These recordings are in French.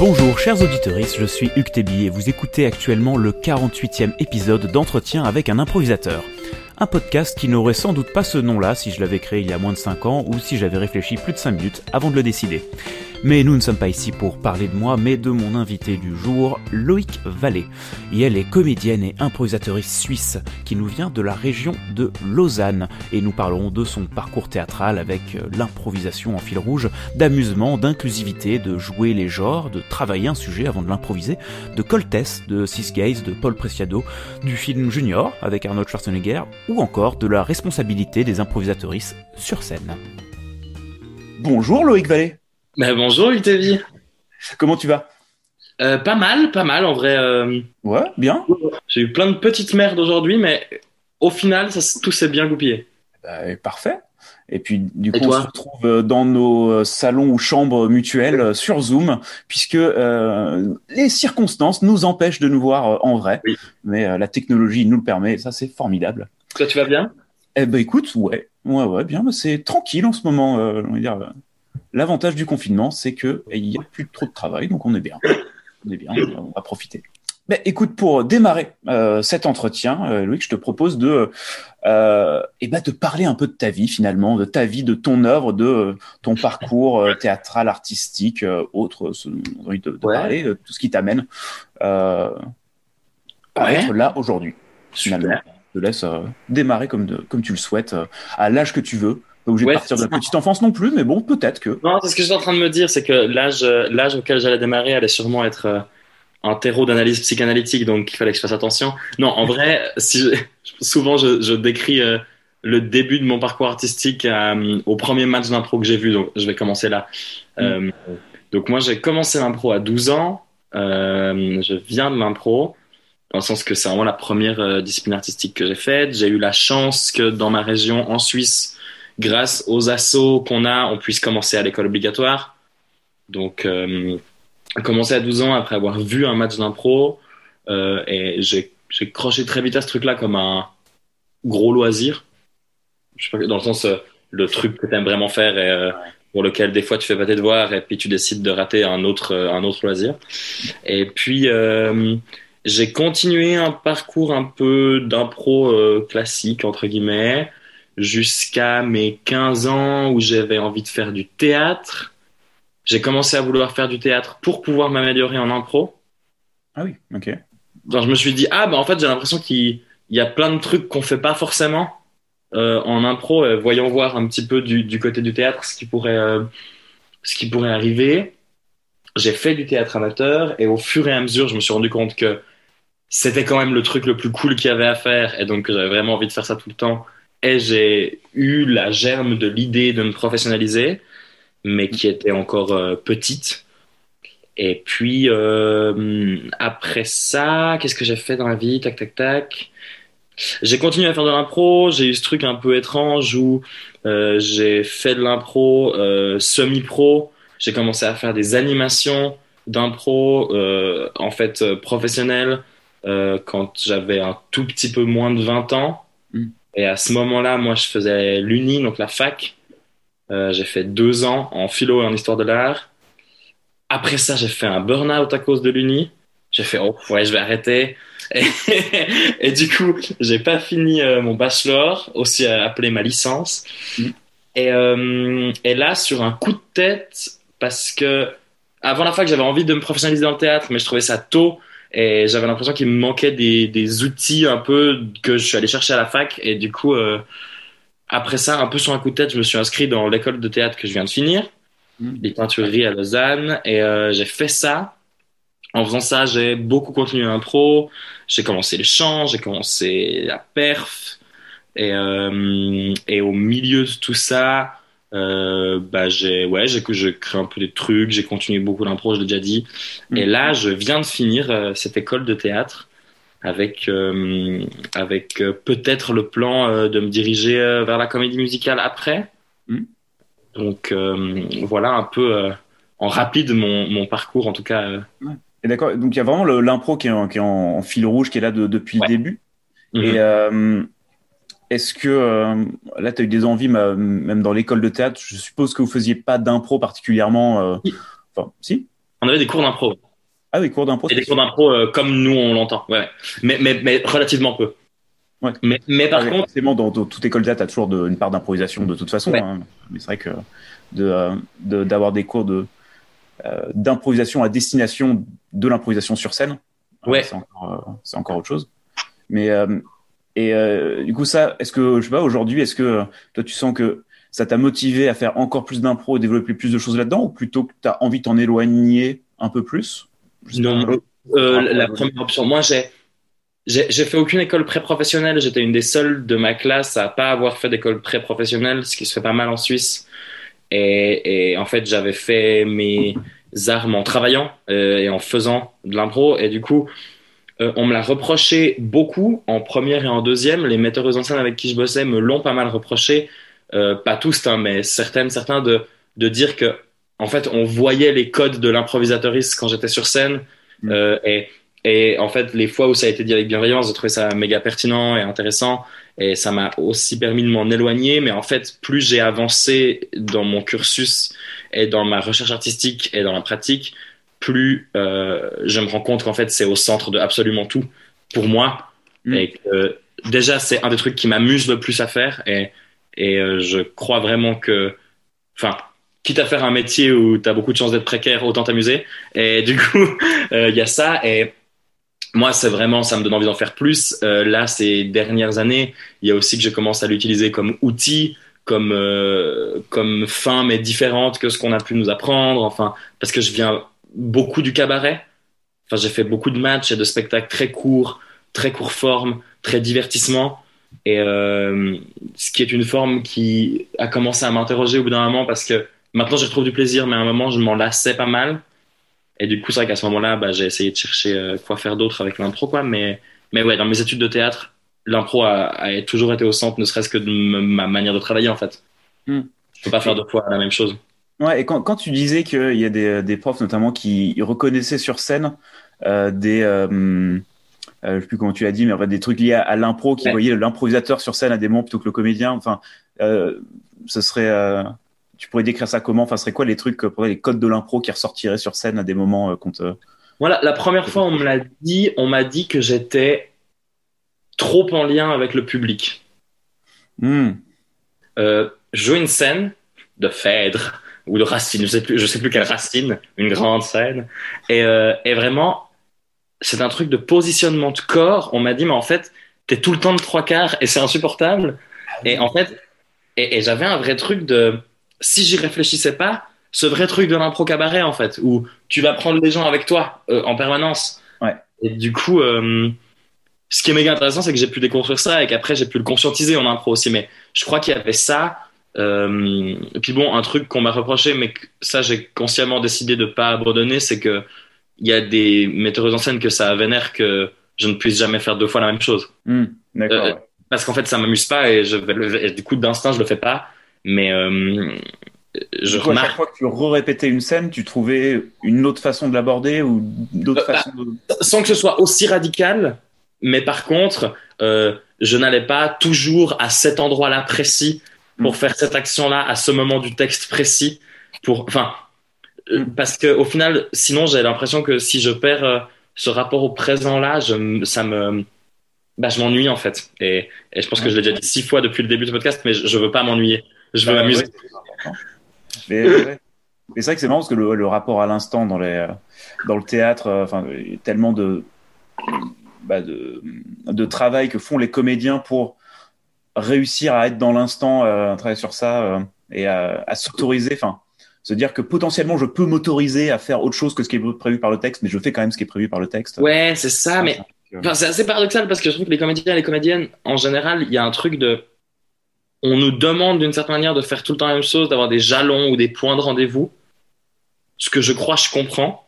Bonjour chers auditeurs, je suis Hugues Tébi et vous écoutez actuellement le 48e épisode d'entretien avec un improvisateur. Un podcast qui n'aurait sans doute pas ce nom-là si je l'avais créé il y a moins de 5 ans ou si j'avais réfléchi plus de 5 minutes avant de le décider. Mais nous ne sommes pas ici pour parler de moi, mais de mon invité du jour, Loïc Vallée. Et elle est comédienne et improvisatrice suisse qui nous vient de la région de Lausanne. Et nous parlerons de son parcours théâtral avec euh, l'improvisation en fil rouge, d'amusement, d'inclusivité, de jouer les genres, de travailler un sujet avant de l'improviser, de Coltès, de Six Gays, de Paul Preciado, du film Junior avec Arnold Schwarzenegger, ou encore de la responsabilité des improvisatrices sur scène. Bonjour Loïc Vallée bah, bonjour Ultevi. Comment tu vas? Euh, Pas mal, pas mal en vrai. Euh. Ouais, bien. J'ai eu plein de petites merdes aujourd'hui, mais au final, ça, tout s'est bien goupillé. Bah, parfait. Et puis, du coup, on se retrouve euh, dans nos salons ou chambres mutuelles sur Zoom, puisque les circonstances nous empêchent de nous voir en vrai. Mais la technologie nous le permet, et ça, c'est formidable. Toi, tu vas bien? Eh ben, écoute, ouais, ouais, ouais, bien. C'est tranquille en ce moment. on va dire L'avantage du confinement, c'est que il n'y a plus trop de travail, donc on est bien. On est bien, on va profiter. Mais écoute, pour démarrer euh, cet entretien, euh, Louis, je te propose de, euh, eh ben, de parler un peu de ta vie finalement, de ta vie, de ton œuvre, de ton parcours théâtral, artistique, autre, on envie de, parler, de tout ce qui t'amène à être là aujourd'hui. Finalement, te laisse démarrer comme, de, comme tu le souhaites, à l'âge que tu veux, pas obligé de partir de la petite enfance non plus, mais bon, peut-être que. Non, c'est ce que j'étais en train de me dire, c'est que l'âge, l'âge auquel j'allais démarrer allait sûrement être euh, un terreau d'analyse psychanalytique, donc il fallait que je fasse attention. Non, en vrai, si souvent je, je décris euh, le début de mon parcours artistique euh, au premier match d'impro que j'ai vu, donc je vais commencer là. Mm. donc moi, j'ai commencé l'impro à 12 ans. je viens de l'impro dans le sens que c'est vraiment la première discipline artistique que j'ai faite. J'ai eu la chance que dans ma région, en Suisse, grâce aux assauts qu'on a, on puisse commencer à l'école obligatoire. Donc, euh, commencé à 12 ans après avoir vu un match d'impro euh, et j'ai croché très vite à ce truc-là comme un gros loisir. Je sais pas, dans le sens, euh, le truc que tu aimes vraiment faire et euh, pour lequel des fois tu fais pas tes devoirs et puis tu décides de rater un autre, un autre loisir. Et puis, j'ai continué un parcours un peu d'impro classique, entre guillemets jusqu'à mes 15 ans où j'avais envie de faire du théâtre. J'ai commencé à vouloir faire du théâtre pour pouvoir m'améliorer en impro. Ah oui, ok. Donc je me suis dit, ah bah en fait j'ai l'impression qu'il y a plein de trucs qu'on fait pas forcément euh, en impro. Euh, voyons voir un petit peu du, côté du théâtre ce qui pourrait, euh, ce qui pourrait arriver. J'ai fait du théâtre amateur et au fur et à mesure je me suis rendu compte que c'était quand même le truc le plus cool qu'il y avait à faire et donc j'avais vraiment envie de faire ça tout le temps et j'ai eu la germe de l'idée de me professionnaliser, mais qui était encore euh, petite. Et puis euh, après ça, qu'est-ce que j'ai fait dans la vie? Tac, tac, tac. J'ai continué à faire de l'impro. J'ai eu ce truc un peu étrange où euh, j'ai fait de l'impro semi-pro. J'ai commencé à faire des animations d'impro, en fait professionnelles, quand j'avais un tout petit peu moins de 20 ans. Et à ce moment-là, moi, je faisais l'Uni, donc la fac. Euh, j'ai fait deux ans en philo et en histoire de l'art. Après ça, j'ai fait un burn-out à cause de l'Uni. J'ai fait, oh, ouais, je vais arrêter. Et, et du coup, j'ai pas fini euh, mon bachelor, aussi appelé ma licence. Mm. Et, euh, et là, sur un coup de tête, parce que avant la fac, j'avais envie de me professionnaliser dans le théâtre, mais je trouvais ça tôt et j'avais l'impression qu'il me manquait des, des, outils un peu que je suis allé chercher à la fac. Et du coup euh, après ça un peu sur un coup de tête je me suis inscrit dans l'école de théâtre que je viens de finir mmh. les peintureries à Lausanne. Et euh, j'ai fait ça. En faisant ça j'ai beaucoup continué l'impro. J'ai commencé le chant j'ai commencé la perf. Et, euh, et au milieu de tout ça euh, bah j'ai ouais j'ai que je crée un peu des trucs j'ai continué beaucoup d'impro je l'ai déjà dit mm. et là je viens de finir euh, cette école de théâtre avec euh, avec peut-être le plan de me diriger vers la comédie musicale après mm. donc voilà un peu en rapide mon, mon parcours en tout cas et d'accord donc il y a vraiment l'impro qui est, en, qui est en, fil rouge qui est là de, depuis le début et mm-hmm. Est-ce que euh, là, tu as eu des envies, même dans l'école de théâtre Je suppose que vous faisiez pas d'impro particulièrement. Euh... Enfin, si? On avait des cours d'impro. Ah oui, cours d'impro. Et des cours d'impro euh, comme nous on l'entend. Ouais. Mais, mais, mais relativement peu. Ouais. Mais, mais par contre. Forcément, dans, dans toute école d'art, tu as toujours de, une part d'improvisation de toute façon. Ouais. Hein. Mais c'est vrai que d'avoir de, des cours de d'improvisation à destination de l'improvisation sur scène, Ouais. c'est encore, encore autre chose. Mais et euh, du coup, ça, est-ce que je sais pas aujourd'hui, est-ce que euh, toi tu sens que ça t'a motivé à faire encore plus d'impro et développer plus de choses là-dedans, ou plutôt que tu as envie de t'en éloigner un peu plus? Non, euh, la première option. Moi, j'ai, j'ai, fait aucune école pré-professionnelle. J'étais une des seules de ma classe à pas avoir fait d'école pré-professionnelle, ce qui se fait pas mal en Suisse. Et, et en fait, j'avais fait mes armes en travaillant et en faisant de l'impro. Et du coup, euh, on me l'a reproché beaucoup en première et en deuxième. Les metteurs en scène avec qui je bossais me l'ont pas mal reproché. Euh, pas tous, hein, mais certaines, certains de, de dire que, en fait, on voyait les codes de l'improvisateuriste quand j'étais sur scène. Mm. Euh, et, et en fait, les fois où ça a été dit avec bienveillance, j'ai trouvé ça méga pertinent et intéressant. Et ça m'a aussi permis de m'en éloigner. Mais en fait, plus j'ai avancé dans mon cursus et dans ma recherche artistique et dans la pratique, plus euh, je me rends compte qu'en fait, c'est au centre de absolument tout pour moi. Mm. Et que, déjà, c'est un des trucs qui m'amuse le plus à faire. Et, et euh, je crois vraiment que, enfin, quitte à faire un métier où tu as beaucoup de chances d'être précaire, autant t'amuser. Et du coup, euh, il y a ça. Et moi, c'est vraiment, ça me donne envie d'en faire plus. Là, ces dernières années, il y a aussi que je commence à l'utiliser comme outil, comme, euh, comme fin, mais différente que ce qu'on a pu nous apprendre. Enfin, parce que je viens beaucoup du cabaret. Enfin, j'ai fait beaucoup de matchs et de spectacles très courts, très court forme, très divertissement. Et euh, ce qui est une forme qui a commencé à m'interroger au bout d'un moment parce que maintenant je retrouve du plaisir, mais à un moment je m'en lassais pas mal. Et du coup, c'est vrai qu'à ce moment-là, bah, j'ai essayé de chercher euh, quoi faire d'autre avec l'impro, quoi. Mais, mais ouais, dans mes études de théâtre, l'impro a, a toujours été au centre, ne serait-ce que de ma manière de travailler, en fait. Hmm. Je peux pas faire deux fois la même chose. Ouais, et quand, quand tu disais qu'il y a des, des profs notamment qui reconnaissaient sur scène euh, des, euh, euh, je sais plus comment tu l'as dit, mais en fait, des trucs liés à, à l'impro, qui Ouais. voyaient l'improvisateur sur scène à des moments plutôt que le comédien. Enfin, euh, ce serait, euh, tu pourrais décrire ça comment? Enfin, ce serait quoi les trucs, euh, pour les codes de l'impro qui ressortiraient sur scène à des moments euh, qu'on te... Voilà, la première fois, on me l'a dit, on m'a dit que j'étais trop en lien avec le public. Hmm. euh, jouer une scène de Phèdre ou de Racine, je sais plus, je sais plus quelle Racine, une grande scène, et, euh, et vraiment, c'est un truc de positionnement de corps. On m'a dit, mais en fait, t'es tout le temps de trois quarts et c'est insupportable. Et en fait, et, et j'avais un vrai truc de, si j'y réfléchissais pas, ce vrai truc de l'impro cabaret en fait, où tu vas prendre les gens avec toi euh, en permanence. Ouais. Et du coup, euh, ce qui est méga intéressant, c'est que j'ai pu déconstruire ça et qu'après j'ai pu le conscientiser en impro aussi. Mais je crois qu'il y avait ça. Euh, et puis bon, un truc qu'on m'a reproché, mais que ça j'ai consciemment décidé de pas abandonner, c'est que il y a des metteurs en scène que ça vénère que je ne puisse jamais faire deux fois la même chose. D'accord. Euh, ouais. Parce qu'en fait, ça m'amuse pas et, je vais le- et du coup, d'instinct, je le fais pas. Mais euh, je coup, à chaque remarque. fois que tu re-répétais une scène, tu trouvais une autre façon de l'aborder ou d'autres Euh, façons de... sans que ce soit aussi radical, mais par contre, euh, je n'allais pas toujours à cet endroit-là précis pour Mm. faire cette action-là à ce moment du texte précis. Pour, enfin, euh, Mm. parce que au final, sinon, j'ai l'impression que si je perds euh, ce rapport au présent-là, je, ça me, bah, je m'ennuie en fait. Et, et je pense que je l'ai déjà dit six fois depuis le début du podcast, mais je, je veux pas m'ennuyer. Je veux Ah, m'amuser. ouais, c'est important. Mais, ouais. Mais c'est vrai que c'est marrant parce que le, le rapport à l'instant dans, les, euh, dans le théâtre, euh, enfin, il y a tellement de, bah, de, de travail que font les comédiens pour réussir à être dans l'instant, euh, travailler sur ça euh, et à, à s'autoriser, enfin, se dire que potentiellement je peux m'autoriser à faire autre chose que ce qui est prévu par le texte, mais je fais quand même ce qui est prévu par le texte. Ouais, c'est ça, mais Euh, Enfin, c'est assez paradoxal parce que je trouve que les comédiens et les comédiennes, en général, il y a un truc de. On nous demande d'une certaine manière de faire tout le temps la même chose, d'avoir des jalons ou des points de rendez-vous. Ce que je crois, je comprends.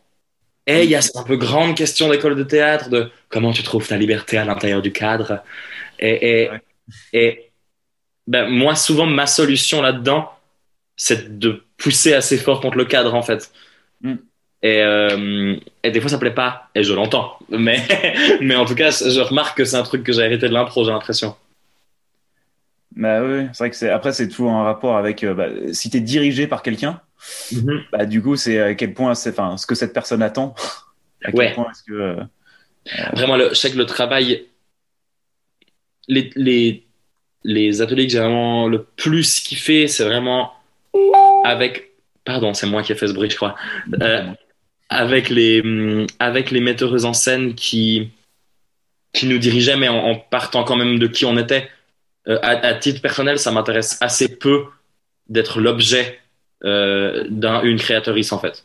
Et il y a cette un peu grande question d'école de théâtre de comment tu trouves ta liberté à l'intérieur du cadre. Et, et, Ouais. Et ben, moi, souvent, ma solution là-dedans, c'est de pousser assez fort contre le cadre, en fait. Mm. Et, euh, et des fois, ça plaît pas. Et je l'entends. Mais, mais en tout cas, je remarque que c'est un truc que j'ai hérité de l'impro, j'ai l'impression. Bah oui, c'est vrai que c'est après c'est toujours un rapport avec euh, bah, si t'es dirigé par quelqu'un, Mhm. bah du coup c'est à quel point c'est enfin ce que cette personne attend. À quel Ouais. point est-ce que euh, Vraiment, le, je sais que le travail, les, les, les ateliers que j'ai vraiment le plus kiffé, c'est vraiment avec, pardon, c'est moi qui ai fait ce bruit, je crois, Euh, avec les, hum, avec les metteuses en scène qui, qui nous dirigeaient, mais en, partant quand même de qui on était. Euh, à, titre personnel, ça m'intéresse assez peu d'être l'objet euh, d'un, une créatrice, en fait.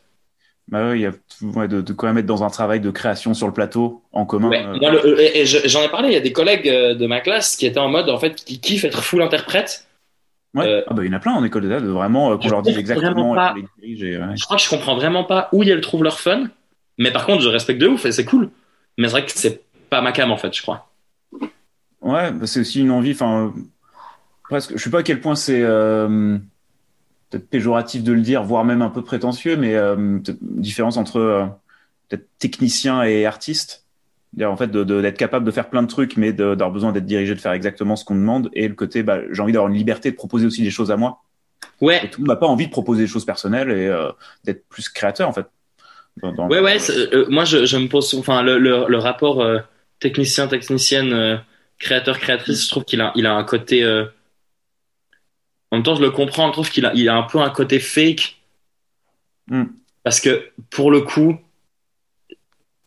Bah oui, il y a ouais, de, de quand même être dans un travail de création sur le plateau en commun. Ouais, euh, moi, le- et, et je- j'en ai parlé, il y a des collègues euh, de ma classe qui étaient en mode, en fait, qui kiffent être full interprète. ouais. euh, Ah bah il y en a plein en école de vraiment euh, qu'on leur dise exactement qu'on les dirige. et, ouais. Je crois que je comprends vraiment pas où elles trouvent leur fun, mais par contre, je respecte de ouf et c'est cool. Mais c'est vrai que c'est pas ma cam, en fait, je crois. Ouais, bah, c'est aussi une envie. Enfin, euh, presque. Je sais pas à quel point c'est euh, peut-être péjoratif de le dire, voire même un peu prétentieux, mais euh, différence entre euh, peut-être technicien et artiste. En fait, de- de- d'être capable de faire plein de trucs, mais d'avoir besoin d'être dirigé, de faire exactement ce qu'on demande, et le côté, bah, j'ai envie d'avoir une liberté de proposer aussi des choses à moi. Et Ouais, tout le monde n'a pas envie de proposer des choses personnelles et euh, d'être plus créateur, en fait. Dans- dans- ouais, ouais. c'est- euh, moi, je, je me pose, enfin, le, le, le rapport euh, technicien, technicienne, euh, créateur, créatrice, je trouve qu'il a, il a un côté. En même temps, je le comprends. Je trouve qu'il a, il a un peu un côté fake. Hmm. Parce que pour le coup,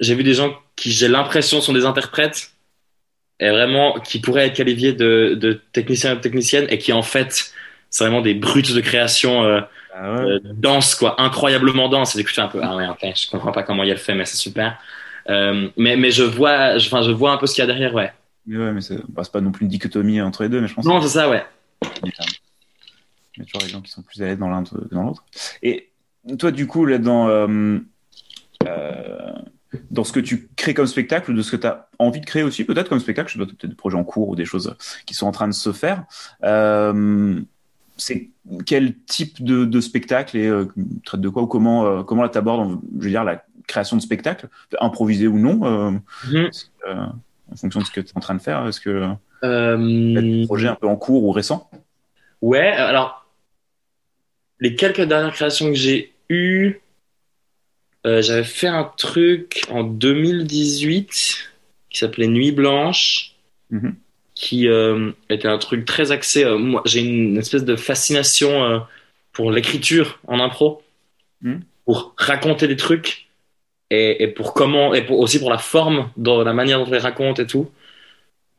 j'ai vu des gens qui, j'ai l'impression, sont des interprètes et vraiment qui pourraient être qualifiés de, de techniciens et techniciennes et qui en fait, c'est vraiment des brutes de création euh, Ah ouais. euh, dense, quoi, incroyablement dense. Et un peu, ah ouais, ok, je comprends pas comment il le fait, mais c'est super. Euh, mais, mais je vois, je, enfin, je vois un peu ce qu'il y a derrière, ouais. Mais ouais, mais c'est bah, pas non plus une dichotomie entre les deux, mais je pense Non, c'est ça, ouais. Il y a- toujours des gens qui sont plus à l'aise dans l'un que dans l'autre. Et toi, du coup, là, dans, euh, euh, dans ce que tu crées comme spectacle, ou de ce que tu as envie de créer aussi, peut-être comme spectacle, je sais pas, peut-être des projets en cours ou des choses qui sont en train de se faire, euh, c'est quel type de, de spectacle et traite de quoi ou comment, comment là t'abordes, je veux dire, la création de spectacle, improvisé ou non, Mhm. en fonction de ce que tu es en train de faire Est-ce que Euh, projet un peu en cours ou récent Ouais, alors, les quelques dernières créations que j'ai eues, euh, j'avais fait un truc en 2018 qui s'appelait Nuit Blanche, Mhm. qui euh, était un truc très axé. euh, moi, j'ai une espèce de fascination pour l'écriture en impro, Mhm. pour raconter des trucs et, et pour comment, et pour, aussi pour la forme, dans la manière dont on les raconte et tout.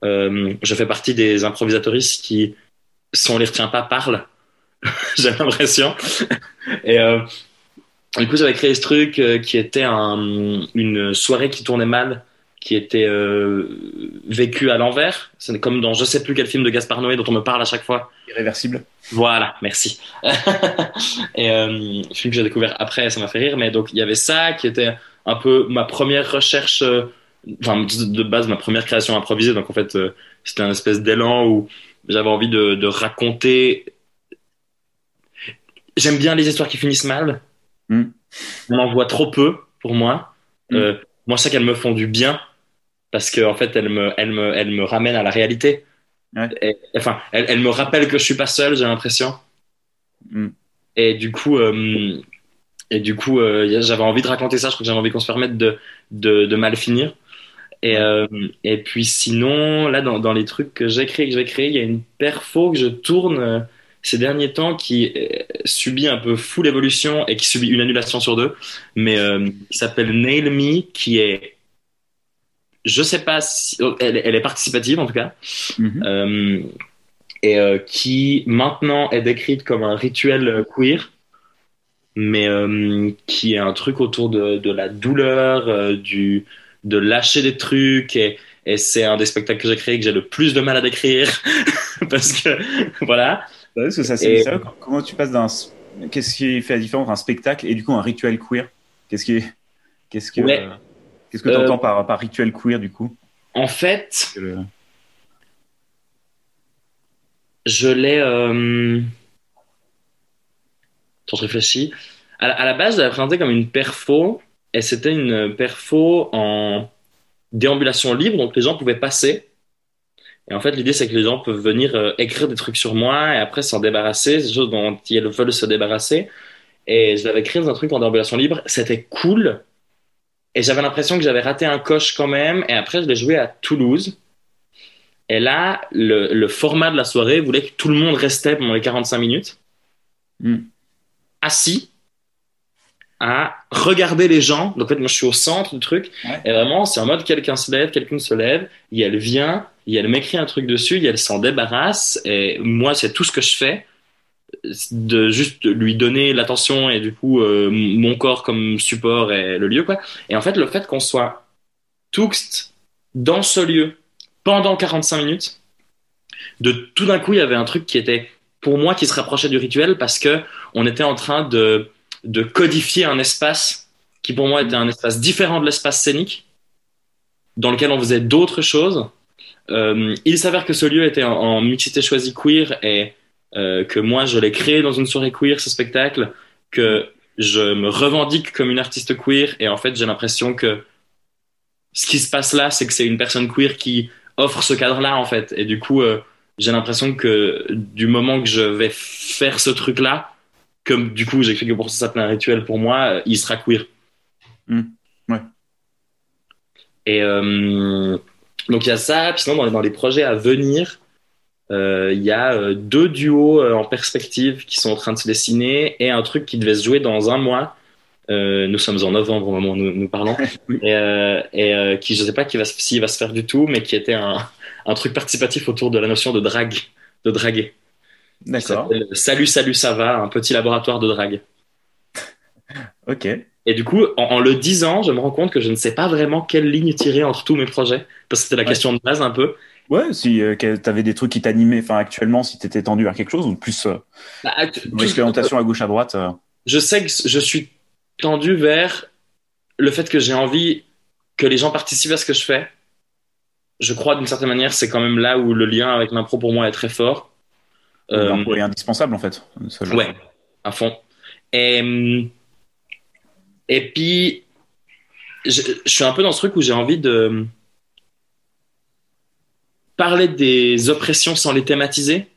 Je fais partie des improvisatoristes qui, si on les retient pas, parlent. J'ai l'impression. Et euh, du coup, j'avais créé ce truc euh, qui était un- une soirée qui tournait mal, qui était euh, vécue à l'envers. C'est comme dans je sais plus quel film de Gaspard Noé dont on me parle à chaque fois. Irréversible Voilà, merci. et euh, film que j'ai découvert après, ça m'a fait rire. Mais donc il y avait ça qui était un peu ma première recherche, euh, enfin de base ma première création improvisée. Donc en fait c'était un espèce d'élan où j'avais envie de, de raconter. J'aime bien les histoires qui finissent mal. Mm. On en voit trop peu pour moi. Mm. Euh, moi je sais qu'elles me font du bien parce que en fait elles me, elles me, elles me ramènent à la réalité. Ouais. Et- enfin, elles, elles me rappellent que je suis pas seul. J'ai l'impression. Mm. Et du coup, euh, et du coup, euh, j'avais envie de raconter ça. Je crois que j'avais envie qu'on se permette de, de, de mal finir. Et, euh, et puis sinon, là, dans, dans les trucs que j'ai créés, que créer, il y a une perfo que je tourne ces derniers temps qui euh, subit un peu full évolution et qui subit une annulation sur deux, mais euh, qui s'appelle Nail Me, qui est, je sais pas si, elle, est- elle est participative en tout cas, Mhm. euh, et euh, qui maintenant est décrite comme un rituel queer, mais qui est un truc autour de, de la douleur, du, de lâcher des trucs, et, et c'est un des spectacles que j'ai créé que j'ai le plus de mal à décrire, parce que voilà. Ouais, Parce que ça, Et- c'est ça. Comment tu passes d'un. Qu'est-ce qui fait la différence entre un spectacle et du coup un rituel queer? Qu'est-ce qui. Qu'est-ce que. Ouais. euh, Qu'est-ce que tu entends Euh, par, par rituel queer du coup? En fait, le- je l'ai. Euh... Je réfléchis. À, la- à la base, je l'avais présenté comme une perfo, et c'était une perfo en déambulation libre, donc les gens pouvaient passer, Et en fait, l'idée, c'est que les gens peuvent venir euh, écrire des trucs sur moi et après s'en débarrasser, des choses dont ils veulent se débarrasser. Et je l'avais écrit dans un truc en déambulation libre. C'était cool. Et j'avais l'impression que j'avais raté un coche quand même. Et après, je l'ai joué à Toulouse. Et là, le, le, format de la soirée voulait que tout le monde restait pendant les 45 minutes. Mm. Assis à regarder les gens. Donc, en fait, moi, je suis au centre du truc. Ouais. Et vraiment, c'est en mode quelqu'un se lève, quelqu'un se lève, et elle vient, et elle m'écrit un truc dessus, et elle s'en débarrasse. Et moi, c'est tout ce que je fais. De juste lui donner l'attention et du coup, euh, mon corps comme support et le lieu, quoi. Et en fait, le fait qu'on soit tous dans ce lieu pendant 45 minutes, de tout d'un coup, il y avait un truc qui était, pour moi, qui se rapprochait du rituel parce que on était en train de, de codifier un espace qui pour moi était un espace différent de l'espace scénique, dans lequel on faisait d'autres choses. Euh, il s'avère que ce lieu était en, en mixité choisie queer et euh, que moi je l'ai créé dans une soirée queer, ce spectacle, que je me revendique comme une artiste queer et en fait j'ai l'impression que ce qui se passe là, c'est que c'est une personne queer qui offre ce cadre-là en fait et du coup euh, j'ai l'impression que du moment que je vais faire ce truc-là, comme du coup j'écris que pour ça ça s'appelle un rituel pour moi, euh, il sera queer. Mm. Ouais. Et euh, donc il y a ça, puis sinon dans, dans les projets à venir, euh, il y a euh, deux duos euh, en perspective qui sont en train de se dessiner et un truc qui devait se jouer dans un mois. Euh, nous sommes en novembre au moment où nous, nous parlons et, euh, et euh, qui je sais pas qui va se- s'il va se faire du tout, mais qui était un, un truc participatif autour de la notion de drague, de draguer. D'accord. Salut salut ça va, un petit laboratoire de drague. Ok. Et du coup, en, en le disant, je me rends compte que je ne sais pas vraiment quelle ligne tirer entre tous mes projets, parce que c'était la Ouais. question de base un peu. Ouais, si euh, t'avais des trucs qui t'animaient, enfin actuellement, si t'étais tendu vers quelque chose ou plus euh, Bah, une expérimentation à gauche à droite. euh, je sais que je suis tendu vers le fait que j'ai envie que les gens participent à ce que je fais. Je crois d'une certaine manière, c'est quand même là où le lien avec l'impro pour moi est très fort. Euh, l'impro est indispensable en fait. Ouais, à fond. Et, hum, et puis, je, je suis un peu dans ce truc où j'ai envie de parler des oppressions sans les thématiser,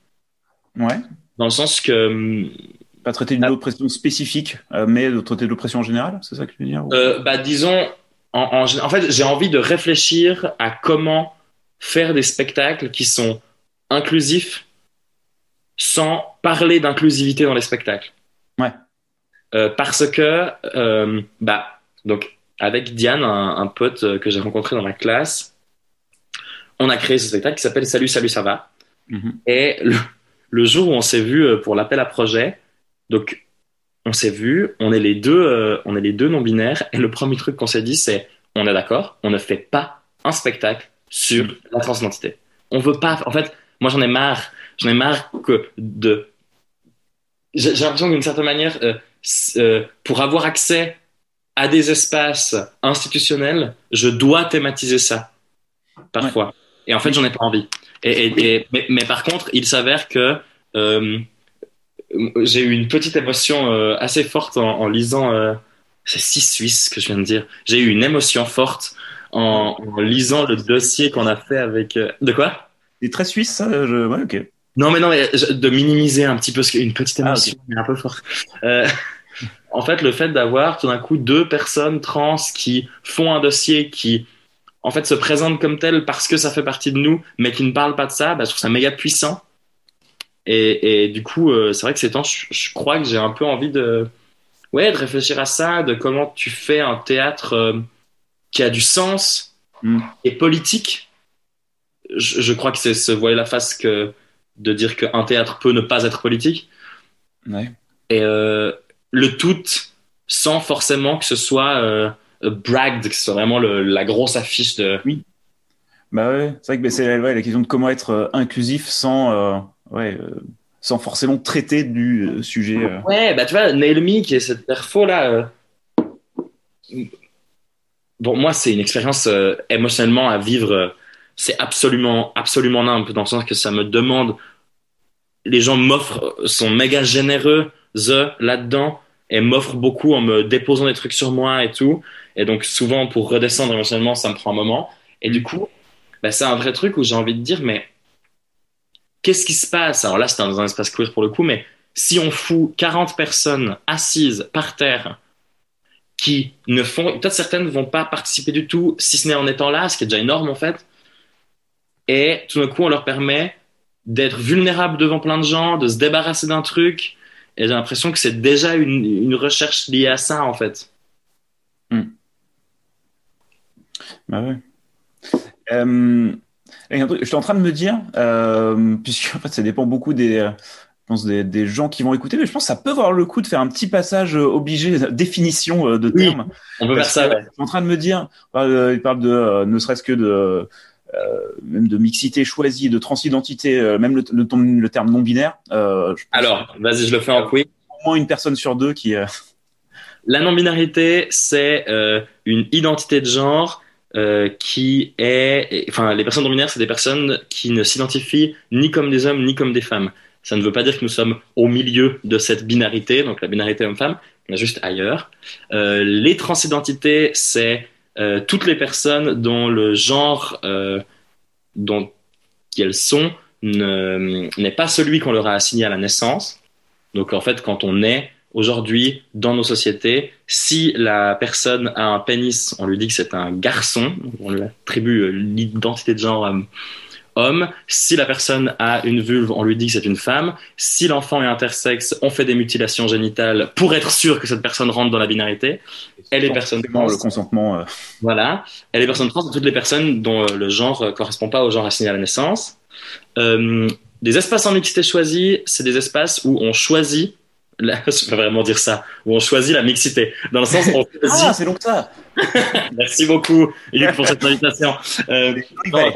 Ouais. dans le sens que Pas traiter d'une oppression spécifique, euh, mais de traiter de l'oppression en général, c'est ça que tu veux dire ou- Euh, bah, disons, en, en, en fait, j'ai envie de réfléchir à comment faire des spectacles qui sont inclusifs sans parler d'inclusivité dans les spectacles. Euh, parce que, euh, bah, donc, avec Diane, un, un pote euh, que j'ai rencontré dans la classe, on a créé ce spectacle qui s'appelle Salut, salut, ça va. Mhm. Et le, le jour où on s'est vu pour l'appel à projet, donc on s'est vu, on est les deux, euh, on est les deux non binaires, et le premier truc qu'on s'est dit, c'est on est d'accord, on ne fait pas un spectacle sur la transidentité. On veut pas. En fait, moi j'en ai marre, j'en ai marre que de. J'ai l'impression d'une certaine manière, euh, euh, pour avoir accès à des espaces institutionnels, je dois thématiser ça parfois. Et en fait, j'en ai pas envie. Et, et- et- mais, mais par contre, il s'avère que euh, j'ai eu une petite émotion euh, assez forte en, en lisant. euh, c'est si suisse que je viens de dire. J'ai eu une émotion forte en, en lisant le dossier qu'on a fait avec. euh, De quoi? C'est très suisse, ça. Je... Ouais, ok. Non, mais non, mais je- de minimiser un petit peu ce une petite Ah, émotion, mais un peu forte. Euh, en fait, le fait d'avoir tout d'un coup deux personnes trans qui font un dossier qui, en fait, se présentent comme tel parce que ça fait partie de nous, mais qui ne parlent pas de ça, bah, je trouve ça méga puissant. Et, et du coup, euh, c'est vrai que ces temps, je, je crois que j'ai un peu envie de, ouais, de réfléchir à ça, de comment tu fais un théâtre euh, qui a du sens Mm. et politique. Je, je crois que c'est se voiler la face que de dire qu'un théâtre peut ne pas être politique. Ouais. Et euh, le tout sans forcément que ce soit euh, bragged, que ce soit vraiment le- la grosse affiche de. Bah ouais, c'est vrai que c'est ouais, la question de comment être euh, inclusif sans, ouais, sans forcément traiter du sujet. Ouais, bah tu vois, Nailmi, qui est cette perfo là. Bon, moi, c'est une expérience émotionnellement à vivre. C'est absolument, absolument nimp, dans le sens que ça me demande. Les gens m'offrent, sont méga généreux, the, là-dedans, et m'offrent beaucoup en me déposant des trucs sur moi et tout. Et donc, souvent, pour redescendre émotionnellement, ça me prend un moment. Et du coup, bah, c'est un vrai truc où j'ai envie de dire, mais qu'est-ce qui se passe? Alors là, c'est dans un espace queer pour le coup, mais si on fout 40 personnes assises par terre qui ne font, peut-être certaines ne vont pas participer du tout, si ce n'est en étant là, ce qui est déjà énorme en fait, et tout d'un coup, on leur permet d'être vulnérables devant plein de gens, de se débarrasser d'un truc, et j'ai l'impression que c'est déjà une, une, recherche liée à ça en fait. Hmm. Bah ouais. Euh, je suis en train de me dire, euh, puisque en fait, ça dépend beaucoup des, euh, je pense des, des, gens qui vont écouter, mais je pense que ça peut avoir le coup de faire un petit passage euh, obligé, définition euh, de termes. on peut faire ça. Ouais. Je suis en train de me dire, il parle de, ne serait-ce que de, même de mixité choisie, de transidentité, même le, le, le, terme non binaire. Alors, vas-y, je le fais en quiz. Au moins une personne sur deux qui. La non-binarité, c'est une identité de genre euh, qui est, enfin, les personnes non binaires, c'est des personnes qui ne s'identifient ni comme des hommes ni comme des femmes. Ça ne veut pas dire que nous sommes au milieu de cette binarité, donc la binarité homme-femme, mais juste ailleurs. Euh, les transidentités, c'est euh, toutes les personnes dont le genre euh, dont elles sont n'est pas celui qu'on leur a assigné à la naissance. Donc en fait, quand on est aujourd'hui dans nos sociétés, si la personne a un pénis, on lui dit que c'est un garçon, on lui attribue l'identité de genre euh, homme. Si la personne a une vulve, on lui dit que c'est une femme. Si l'enfant est intersexe, on fait des mutilations génitales pour être sûr que cette personne rentre dans la binarité. Et les personnes trans, le consentement. Euh... Voilà. Et les personnes trans, toutes les personnes dont euh, le genre ne correspond pas au genre assigné à la naissance. Euh, des espaces en mixité choisis, c'est des espaces où on choisit Là, je peux vraiment dire ça, où on choisit la mixité. Dans le sens où on choisit... Ah, c'est donc ça Merci beaucoup, Luc, pour cette invitation. Euh, non,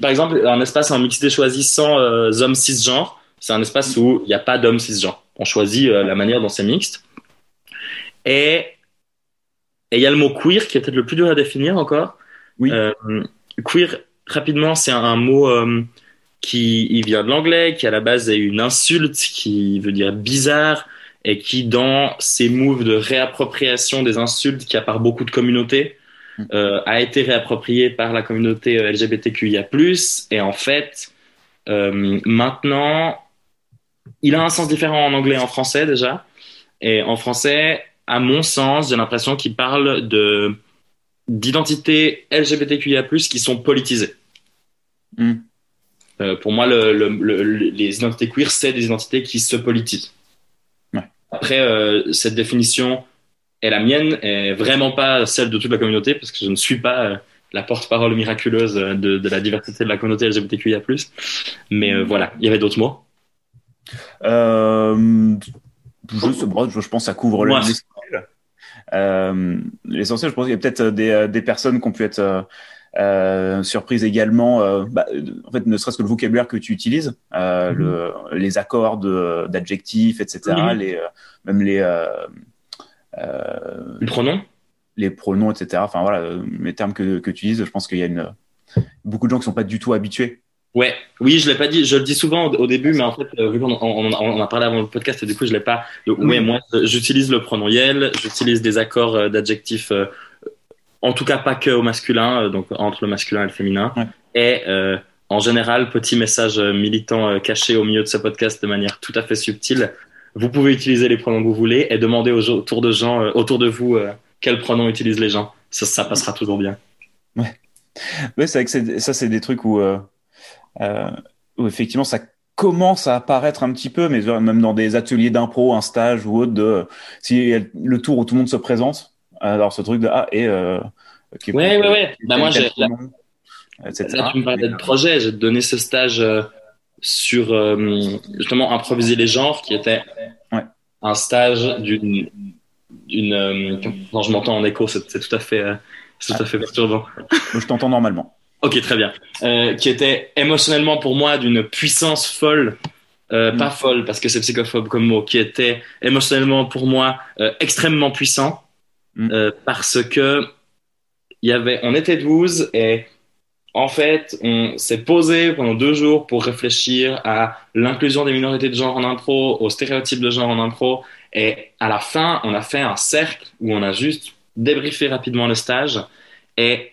par, exemple, un espace en mixité choisi sans euh, hommes cisgenres, c'est un espace où il n'y a pas d'hommes cisgenres. On choisit euh, la manière dont c'est mixte. Et il y a le mot queer qui est peut-être le plus dur à définir encore. Oui. Euh, queer, rapidement, c'est un, un mot euh, qui il vient de l'anglais, qui à la base est une insulte, qui veut dire bizarre, et qui dans ses moves de réappropriation des insultes qui a par beaucoup de communautés, mm. Euh, a été réapproprié par la communauté euh, LGBTQIA+, et en fait, euh, maintenant, il a un sens différent en anglais et en français déjà, et en français, à mon sens, j'ai l'impression qu'il parle de d'identités LGBTQIA+, qui sont politisées. Mm. Euh, pour moi, le, le, le, les identités queer, c'est des identités qui se politisent. Ouais. Après, cette définition est la mienne, est vraiment pas celle de toute la communauté, parce que je ne suis pas euh, la porte-parole miraculeuse de, de, la diversité de la communauté LGBTQIA+. Mais euh, voilà, il y avait d'autres mots? Euh, je, je pense que ça couvre ouais. l'essentiel. Euh, l'essentiel, je pense qu'il y a peut-être des, des personnes qui ont pu être euh, surprise également, euh, bah, en fait, ne serait-ce que le vocabulaire que tu utilises, euh, mm -hmm. le, les accords d'adjectifs, etc., mm -hmm. les, même les, les pronoms, les pronoms, etc. Enfin voilà, les termes que, que tu utilises, je pense qu'il y a une, beaucoup de gens qui sont pas du tout habitués. Ouais, oui, je l'ai pas dit. Je le dis souvent au, au début, mais en fait, vu qu'on on, on, a parlé avant le podcast, et du coup, je l'ai pas. Donc, oui, moi, j'utilise le pronom yel, j'utilise des accords d'adjectifs en tout cas pas que au masculin, euh, donc entre le masculin et le féminin. Ouais. Et euh, en général, petit message euh, militant caché au milieu de ce podcast de manière tout à fait subtile. Vous pouvez utiliser les pronoms que vous voulez et demander aux, autour de gens, autour de vous, quels pronoms utilisent les gens. Ça, ça passera toujours bien. Ouais, ouais c'est vrai que ça, c'est des trucs où, euh, où effectivement ça commence à apparaître un petit peu, mais même dans des ateliers d'impro, un stage ou autre, de si le tour où tout le monde se présente, alors ce truc de ah et euh, ouais ouais ouais bah moi j'ai là, là, tu me parlais de projet j'ai donné ce stage euh, sur euh, justement improviser les genres qui était. Un stage d'une d'une euh, quand je m'entends en écho c'est tout à fait euh, tout à fait perturbant je t'entends normalement ok très bien euh, qui était émotionnellement pour moi d'une puissance folle euh, mm. pas folle parce que c'est psychophobe comme mot, qui était émotionnellement pour moi euh, extrêmement puissant Mm. parce que il y avait, on était 12 et en fait, on s'est posé pendant deux jours pour réfléchir à l'inclusion des minorités de genre en impro, aux stéréotypes de genre en impro. Et à la fin, on a fait un cercle où on a juste débriefé rapidement le stage. Et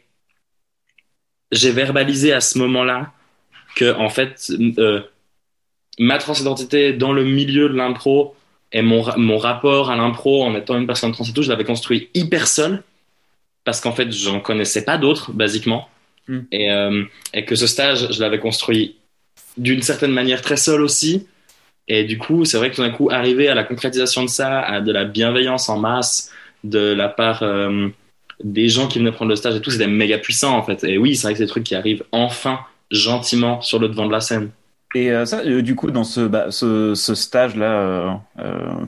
j'ai verbalisé à ce moment-là que, en fait, euh, ma transidentité dans le milieu de l'impro et mon, mon rapport à l'impro en étant une personne trans et tout, je l'avais construit hyper seul parce qu'en fait, j'en connaissais pas d'autres, basiquement. Mm. Et, euh, et, que ce stage, je l'avais construit d'une certaine manière très seul aussi. Et du coup, c'est vrai que tout d'un coup, arriver à la concrétisation de ça, à de la bienveillance en masse de la part euh, des gens qui venaient prendre le stage et tout, c'était méga puissant en fait. Et oui, c'est vrai que c'est des trucs qui arrivent enfin, gentiment, sur le devant de la scène. Et euh, ça, euh, du coup, dans ce, bah, ce, ce stage-là, euh,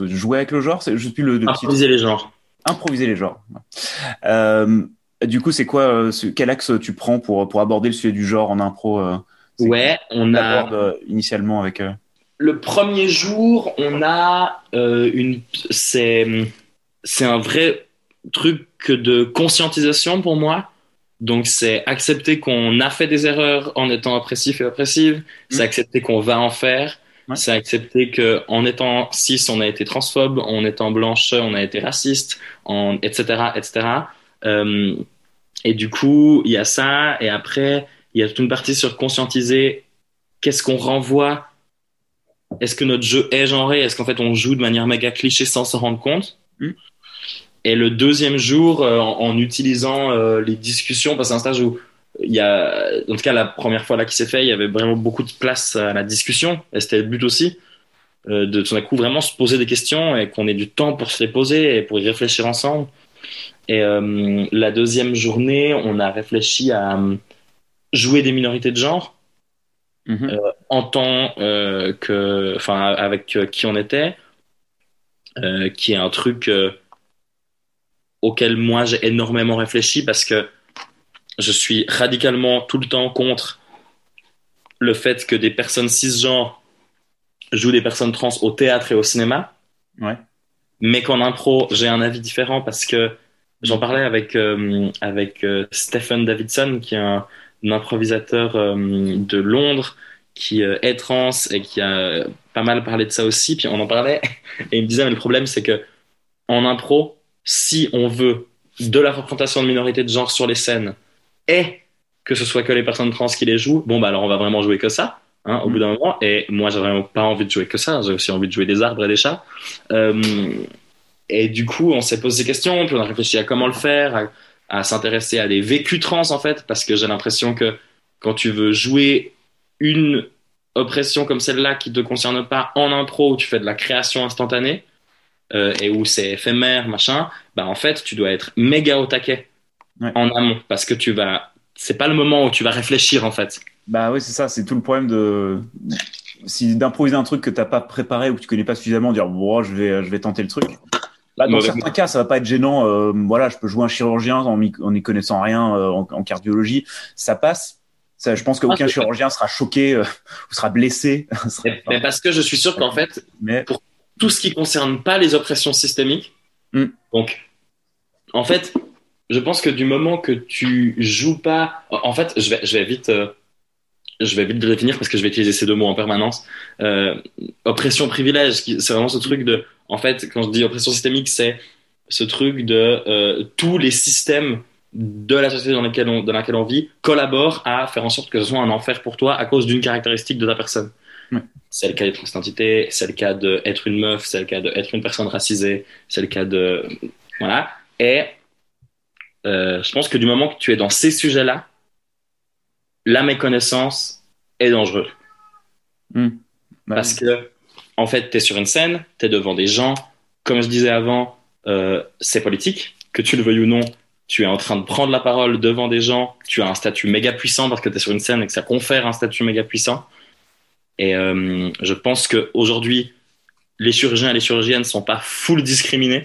jouer avec le genre, c'est juste plus le. Improviser les genres. Improviser les genres. Du coup, c'est quoi, quel axe tu prends pour, pour aborder le sujet du genre en impro Ouais, on a. initialement avec. Le premier jour, on a une. C'est, c'est un vrai truc de conscientisation pour moi donc, c'est accepter qu'on a fait des erreurs en étant oppressif et oppressive. C'est mm. accepter qu'on va en faire. C'est accepter que en étant cis, on a été transphobe, en étant blanche, on a été raciste, en, etc., etc. Euh, et du coup, il y a ça. Et après, il y a toute une partie sur conscientiser qu'est-ce qu'on renvoie. Est-ce que notre jeu est genré Est-ce qu'en fait on joue de manière méga cliché sans se rendre compte mm. Et le deuxième jour, euh, en, utilisant euh, les discussions, parce que c'est un stage où il y a, en tout cas la première fois là qui s'est fait, il y avait vraiment beaucoup de place à la discussion, et c'était le but aussi, euh, de tout d'un coup vraiment se poser des questions et qu'on ait du temps pour se les poser et pour y réfléchir ensemble. Et la deuxième journée, on a réfléchi à jouer des minorités de genre. Mm-hmm. en tant que, enfin, avec qui on était, qui est un truc auquel moi j'ai énormément réfléchi parce que je suis radicalement tout le temps contre le fait que des personnes cisgenres jouent des personnes trans au théâtre et au cinéma. Ouais. Mais qu'en impro, j'ai un avis différent parce que j'en parlais avec, euh, avec euh, Stephen Davidson, qui est un, improvisateur euh, de Londres, qui est trans et qui a pas mal parlé de ça aussi. Puis on en parlait et il me disait, mais le problème, c'est que en impro, si on veut de la représentation de minorités de genre sur les scènes et que ce soit que les personnes trans qui les jouent, bon, bah alors on va vraiment jouer que ça. Hein, au bout d'un moment, et moi vraiment pas envie de jouer que ça, j'ai aussi envie de jouer des arbres et des chats. Euh, et du coup, on s'est posé des questions, puis on a réfléchi à comment le faire, à, s'intéresser à des vécus trans en fait, parce que j'ai l'impression que quand tu veux jouer une oppression comme celle-là qui te concerne pas en impro où tu fais de la création instantanée, euh, et où c'est éphémère, machin, bah en fait, tu dois être méga au taquet en amont parce que tu vas. C'est pas le moment où tu vas réfléchir en fait. Bah oui, c'est ça, c'est tout le problème de si d'improviser un truc que t'as pas préparé ou que tu connais pas suffisamment, dire bon, je vais, je vais tenter le truc. Dans certains cas, ça va pas être gênant. Euh, voilà, je peux jouer un chirurgien en, n'y connaissant rien euh, en, cardiologie, ça passe. Ça, je pense qu'aucun chirurgien sera choqué ou sera blessé. mais, parce que je suis sûr qu'en fait, mais... pour tout ce qui concerne pas les oppressions systémiques. Mm. Donc, en fait, je pense que du moment que tu joues pas, en fait, je vais, je vais vite, euh, je vais vite le définir parce que je vais utiliser ces deux mots en permanence. Euh, oppression privilège, c'est vraiment ce truc de, en fait, quand je dis oppression systémique, c'est ce truc de euh, tous les systèmes de la société dans laquelle on, dans laquelle on vit collaborent à faire en sorte que ce soit un enfer pour toi à cause d'une caractéristique de ta personne. C'est le cas des transidentités, c'est le cas d'être une meuf, c'est le cas d'être une personne racisée, c'est le cas de. Voilà. Et euh, je pense que du moment que tu es dans ces sujets-là, la méconnaissance est dangereuse. Hmm. Bah Parce que, en fait, tu es sur une scène, tu es devant des gens. Comme je disais avant, euh, c'est politique. Que tu le veuilles ou non, tu es en train de prendre la parole devant des gens. Tu as un statut méga puissant parce que tu es sur une scène et que ça confère un statut méga puissant. Et euh, je pense qu'aujourd'hui, les chirurgiens et les chirurgiennes ne sont pas full discriminés.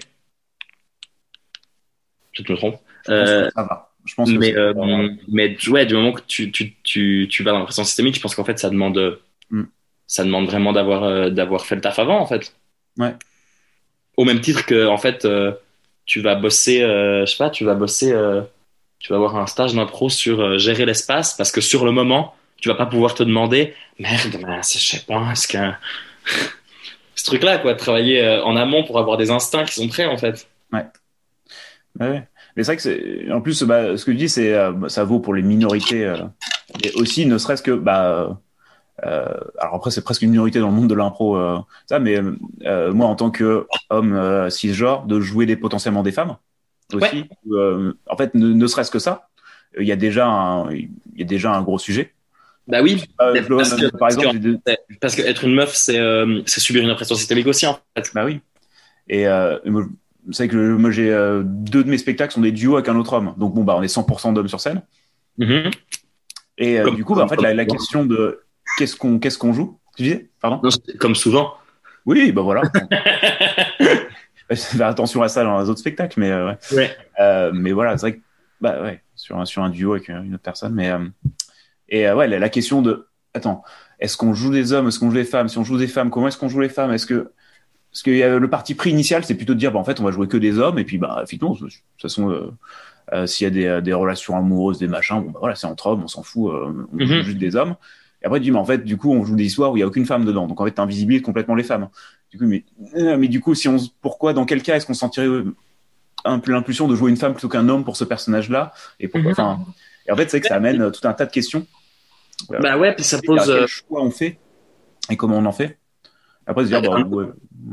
Je me trompe. Euh, ça va. Je pense mais, euh, mais ouais, du moment que tu, tu, tu, tu vas dans l'impression systémique, je pense qu'en fait, ça demande, mm. ça demande vraiment d'avoir, euh, d'avoir fait le taf avant, en fait. Ouais. Au même titre que, en fait, euh, tu vas bosser, je sais pas, tu vas bosser, tu vas avoir un stage d'impro sur gérer l'espace parce que sur le moment, tu vas pas pouvoir te demander merde mais je sais pas est-ce que ce truc là quoi travailler euh, en amont pour avoir des instincts qui sont prêts en fait ouais, ouais. Mais c'est vrai que c'est en plus bah, ce que tu dis c'est euh, ça vaut pour les minorités euh, et aussi ne serait-ce que bah alors après, c'est presque une minorité dans le monde de l'impro, ça, mais moi, en tant que homme cisgenre, de jouer des potentiellement des femmes aussi. en fait, ne, serait-ce que ça, il y a déjà un, il y a déjà un gros sujet. Bah oui, parce, que, par exemple, parce, que, être une meuf, c'est subir une oppression systémique aussi, en fait. Bah oui. Et vous savez que moi j'ai euh, deux de mes spectacles sont des duos avec un autre homme. Donc bon bah on est 100% d'hommes sur scène. Mm-hmm. Et euh, du coup bah, en fait la, question de qu'est-ce qu'on qu'est-ce qu'on joue Tu disais Pardon Comme souvent. Oui bah voilà. Faire attention à ça dans les autres spectacles mais euh, ouais. mais voilà c'est vrai que bah ouais sur un sur un duo avec une autre personne mais et ouais la, la, question de attends est-ce qu'on joue des hommes est-ce qu'on joue des femmes? Si on joue des femmes comment est-ce qu'on joue les femmes? Est-ce que parce que le parti pris initial, c'est plutôt de dire, bah, en fait, on va jouer que des hommes, et puis, bah, effectivement, de toute façon, euh, euh, s'il y a des, euh, des, relations amoureuses, des machins, bon, bah, voilà, c'est entre hommes, on s'en fout, on joue mhm. juste des hommes. Et après, tu dis, mais en fait, du coup, on joue des histoires où il y a aucune femme dedans, donc en fait, t'invisibilises complètement les femmes. Du coup, mais, mais du coup, si on, pourquoi, dans quel cas est-ce qu'on sentirait l'impulsion de jouer une femme plutôt qu'un homme pour ce personnage-là? Et pourquoi, mhm. enfin, et en fait, c'est que ça amène tout un tas de questions. Bah ouais, puis ça pose. Quel choix on fait et comment on en fait. Après, dire, bah,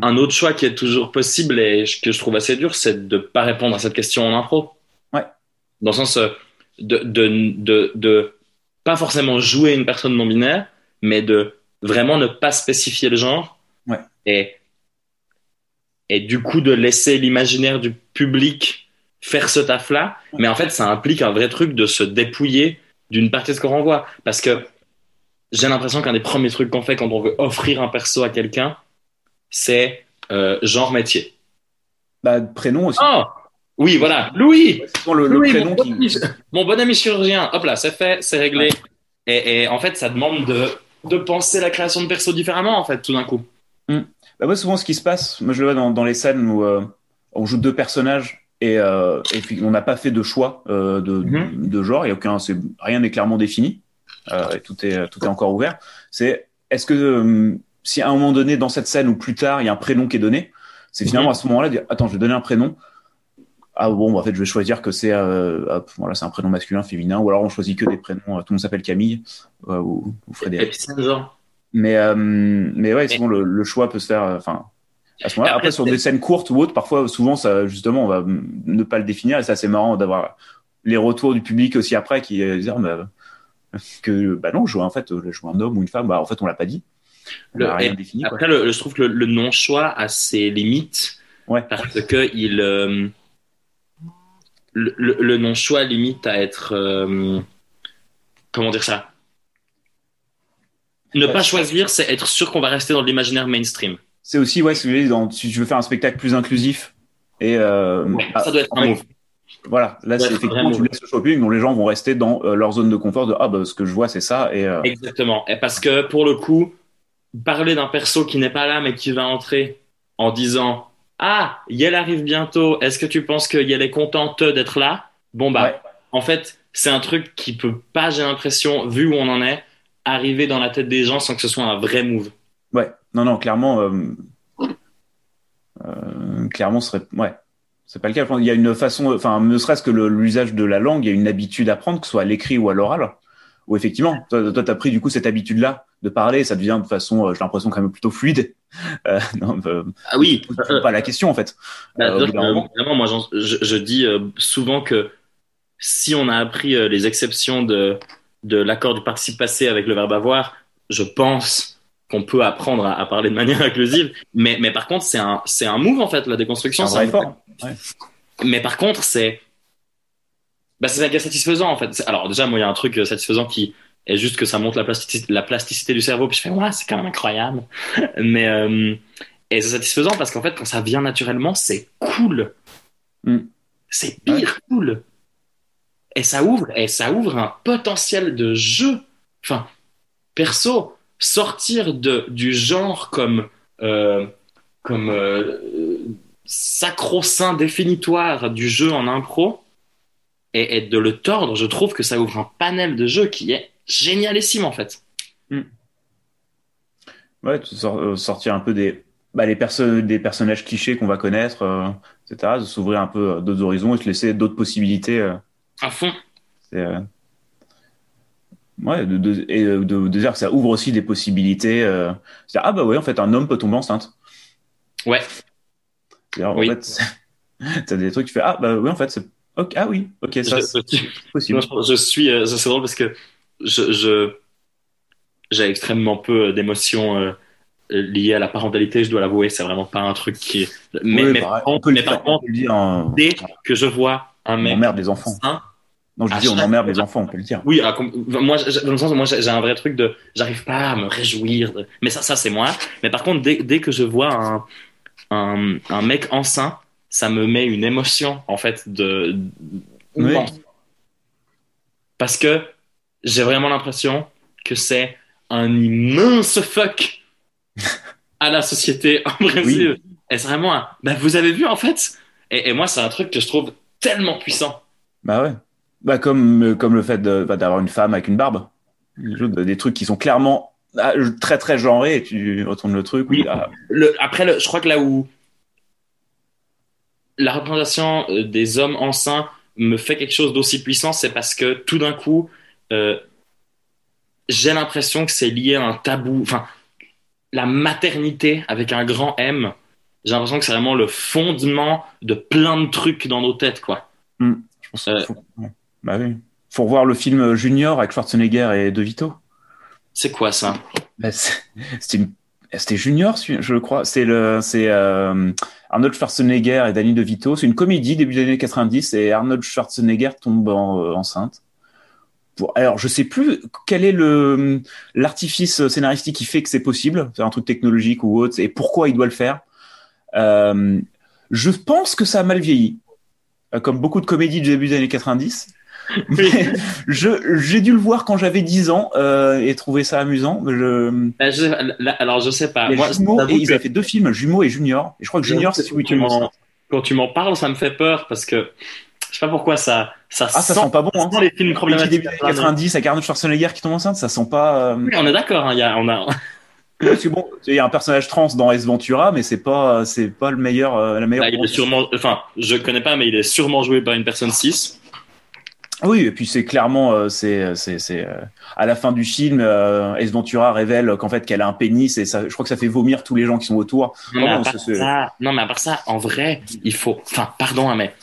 un, autre choix qui est toujours possible et que je trouve assez dur, c'est de pas répondre à cette question en impro. Ouais. Dans le sens euh, de, de, de, de pas forcément jouer une personne non binaire, mais de vraiment ne pas spécifier le genre. Ouais. Et, et du coup, de laisser l'imaginaire du public faire ce taf-là. Mais en fait, ça implique un vrai truc de se dépouiller d'une partie de ce qu'on renvoie. Parce que j'ai l'impression qu'un des premiers trucs qu'on fait quand on veut offrir un perso à quelqu'un, c'est euh, genre métier. Bah, prénom aussi. Oh oui, voilà, Louis. Le, le prénom mon, bon ami chirurgien. Hop là, c'est fait, c'est réglé. Et, en fait, ça demande de, de penser la création de perso différemment, en fait, tout d'un coup. Hmm. Bah, moi, souvent, ce qui se passe, moi, je le vois dans, dans les scènes où euh, on joue deux personnages et, euh, et puis on n'a pas fait de choix de, mm-hmm. de, genre, et aucun, rien n'est clairement défini. Euh, tout est tout est encore ouvert. C'est est-ce que euh, si à un moment donné dans cette scène ou plus tard il y a un prénom qui est donné, c'est finalement à ce moment-là dire attends je vais donner un prénom. Ah bon, en fait, je vais choisir que c'est euh, voilà, c'est un prénom masculin, féminin, ou alors on choisit que des prénoms. tout le monde s'appelle Camille ou, ou, Frédéric. Mais mais ouais, souvent le, le, choix peut se faire. Enfin, à ce moment-là. Après, sur des scènes courtes ou autres, parfois, souvent, ça, justement, on va ne pas le définir. Et c'est assez marrant d'avoir les retours du public aussi après qui disent, ah, bah, que bah non, je en fait, je joue un homme ou une femme, bah en fait on l'a pas dit. rien défini, après, le, je trouve que le, non-choix a ses limites ouais. parce que il euh, le, non-choix limite à être euh, comment dire ça? Ne pas choisir, c'est être sûr qu'on va rester dans l'imaginaire mainstream. C'est aussi ouais, si, dans, si tu veux faire un spectacle plus inclusif et euh, ça doit être un move. Voilà, là c'est effectivement tu laisses le shopping dont les gens vont rester dans euh, leur zone de confort de ah bah ce que je vois c'est ça et euh, exactement. Et parce que pour le coup parler d'un perso qui n'est pas là mais qui va entrer en disant ah Yel arrive bientôt est-ce que tu penses que Yel est contente d'être là? Bon bah en fait c'est un truc qui peut pas j'ai l'impression vu où on en est arriver dans la tête des gens sans que ce soit un vrai move. Ouais. Non non clairement euh, euh, clairement ce serait ouais c'est pas le cas. Il y a une façon, enfin, ne serait-ce que l'usage de la langue, il y a une habitude à prendre, que ce soit à l'écrit ou à l'oral. Ou effectivement, toi, tu as pris du coup cette habitude-là de parler, ça devient de façon, euh, j'ai l'impression quand même plutôt fluide. Euh, non, euh, ah oui, pas la question en fait. Bah, vraiment, moi, je, je, dis souvent que si on a appris les exceptions de de l'accord du participe passé avec le verbe avoir, je pense qu'on peut apprendre à, parler de manière inclusive. Mais, mais par contre, c'est un, c'est un move, en fait, la déconstruction. C'est un effort. Mais par contre, c'est, bah, c'est satisfaisant, en fait. Alors, déjà, moi, il y a un truc satisfaisant qui est juste que ça montre la plasticité, la plasticité du cerveau. Puis je fais, ouais, c'est quand même incroyable. mais, euh, et c'est satisfaisant parce qu'en fait, quand ça vient naturellement, c'est cool. Mm. C'est pire cool. Et ça ouvre, et ça ouvre un potentiel de jeu. Enfin, perso, sortir de, du genre comme, euh, comme euh, sacro-saint définitoire du jeu en impro et, de le tordre, je trouve que ça ouvre un panel de jeux qui est génialissime en fait. Hmm. Ouais, euh, sortir un peu des, bah, les des personnages clichés qu'on va connaître, euh, etc. De s'ouvrir un peu d'autres horizons et se laisser d'autres possibilités. à fond. Ouais, de, de, et de, de dire que ça ouvre aussi des possibilités. Euh, c'est ah bah ouais, en fait, un homme peut tomber enceinte. Ouais. En oui. fait, t'as des trucs, tu fais ah bah oui, en fait, c'est ok, ah oui, ok, ça c'est possible. je, suis, euh, c'est drôle parce que je, je j'ai extrêmement peu d'émotions euh, liées à la parentalité, je dois l'avouer, c'est vraiment pas un truc qui est. Mais, oui, mais, par, on peut mais par contre, un... dès que je vois un mec. On emmerde les enfants. non, je dis, on emmerde les enfants, on peut le dire. Oui, moi, dans le sens où moi, j'ai un vrai truc de, j'arrive pas à me réjouir. De... Mais ça, ça, c'est moi. Mais par contre, dès, dès que je vois un, un, un, mec enceint, ça me met une émotion, en fait, de. Oui. Parce que j'ai vraiment l'impression que c'est un immense fuck à la société en Brésil. Oui. Et c'est vraiment un. Ben, vous avez vu, en fait? Et, et moi, c'est un truc que je trouve tellement puissant. Bah ouais. Bah comme, comme le fait bah, d'avoir une femme avec une barbe. Des trucs qui sont clairement ah, très très genrés et tu retournes le truc. Oui. Le, après, le, je crois que là où la représentation euh, des hommes enceints me fait quelque chose d'aussi puissant, c'est parce que tout d'un coup, euh, j'ai l'impression que c'est lié à un tabou. Enfin, la maternité avec un grand M, j'ai l'impression que c'est vraiment le fondement de plein de trucs dans nos têtes, quoi. Mmh. Je pense euh, faut... Bah oui. Faut revoir le film Junior avec Schwarzenegger et De Vito. C'est quoi ça bah, C'était Junior, je crois. C'est euh, Arnold Schwarzenegger et Danny DeVito. C'est une comédie début des années 90 et Arnold Schwarzenegger tombe euh, enceinte. Alors, je sais plus quel est le l'artifice scénaristique qui fait que c'est possible, c'est un truc technologique ou autre, et pourquoi il doit le faire. Euh, je pense que ça a mal vieilli, comme beaucoup de comédies du début des années 90. Mais je j'ai dû le voir quand j'avais 10 ans euh, et trouver ça amusant. Je... Ben, je, alors je sais pas. Moi, jumeaux, et ils ont fait deux films, Jumeaux et Junior. Et je crois que Junior c'est celui qui Quand tu m'en parles, ça me fait peur parce que je sais pas pourquoi ça ça ah, sent, ça sent pas bon. Hein. les films problématiques. Début des 90 avec Arnold Schwarzenegger qui tombe enceinte, ça sent pas. Euh... Oui, on est d'accord. Hein, a, on a. Parce que bon, il y a un personnage trans dans S Ventura, mais c'est pas, c'est pas le meilleur, euh, la meilleure. Bah, il est sûrement, enfin, je connais pas, mais il est sûrement joué par une personne cis. Oui, et puis c'est clairement, euh, c'est, c'est, c'est, euh, à la fin du film, euh, S Ventura révèle qu'en fait qu'elle a un pénis et ça, je crois que ça fait vomir tous les gens qui sont autour. Non, mais, à part ça, non mais à part ça, en vrai, il faut, enfin, pardon, mais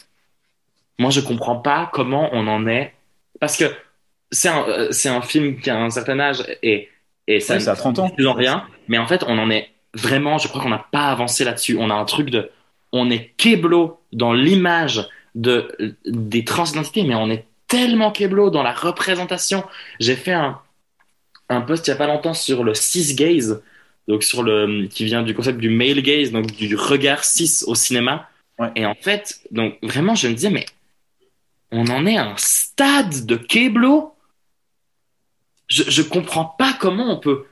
moi je comprends pas comment on en est, parce que c'est un, euh, c'est un film qui a un certain âge et et ça, ouais, ça a 30 ans. Plus en rien, mais en fait, on en est vraiment, je crois qu'on n'a pas avancé là-dessus. On a un truc de, on est keblo dans l'image de des transidentités, mais on est tellement keblo dans la représentation. J'ai fait un, un post il n'y a pas longtemps sur le cis gaze, donc sur le, qui vient du concept du male gaze, donc du regard cis au cinéma. Ouais. Et en fait, donc vraiment, je me disais, mais on en est à un stade de keblo. Je, je comprends pas comment on peut,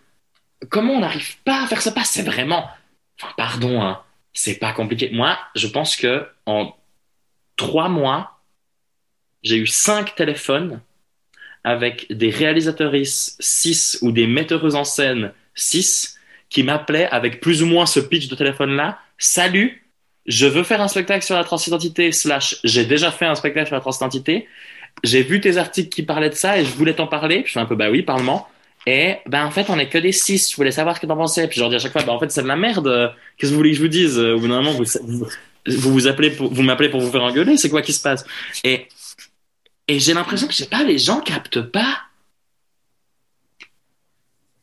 comment on n'arrive pas à faire ça. Pas, c'est vraiment, enfin, pardon, hein, c'est pas compliqué. Moi, je pense que en trois mois, j'ai eu cinq téléphones avec des réalisatrices 6 ou des metteuses en scène 6 qui m'appelaient avec plus ou moins ce pitch de téléphone-là. Salut, je veux faire un spectacle sur la transidentité, slash, j'ai déjà fait un spectacle sur la transidentité. J'ai vu tes articles qui parlaient de ça et je voulais t'en parler. je fais un peu, bah oui, parlement. Et ben en fait, on est que des 6. Je voulais savoir ce que t'en pensais. Puis je leur dis à chaque fois, bah en fait, c'est de la merde. Qu'est-ce que vous voulez que je vous dise? Au bout d'un moment, vous, vous, vous, vous appelez pour, vous m'appelez pour vous faire engueuler. C'est quoi qui se passe? Et et j'ai l'impression que, je sais pas, les gens captent pas.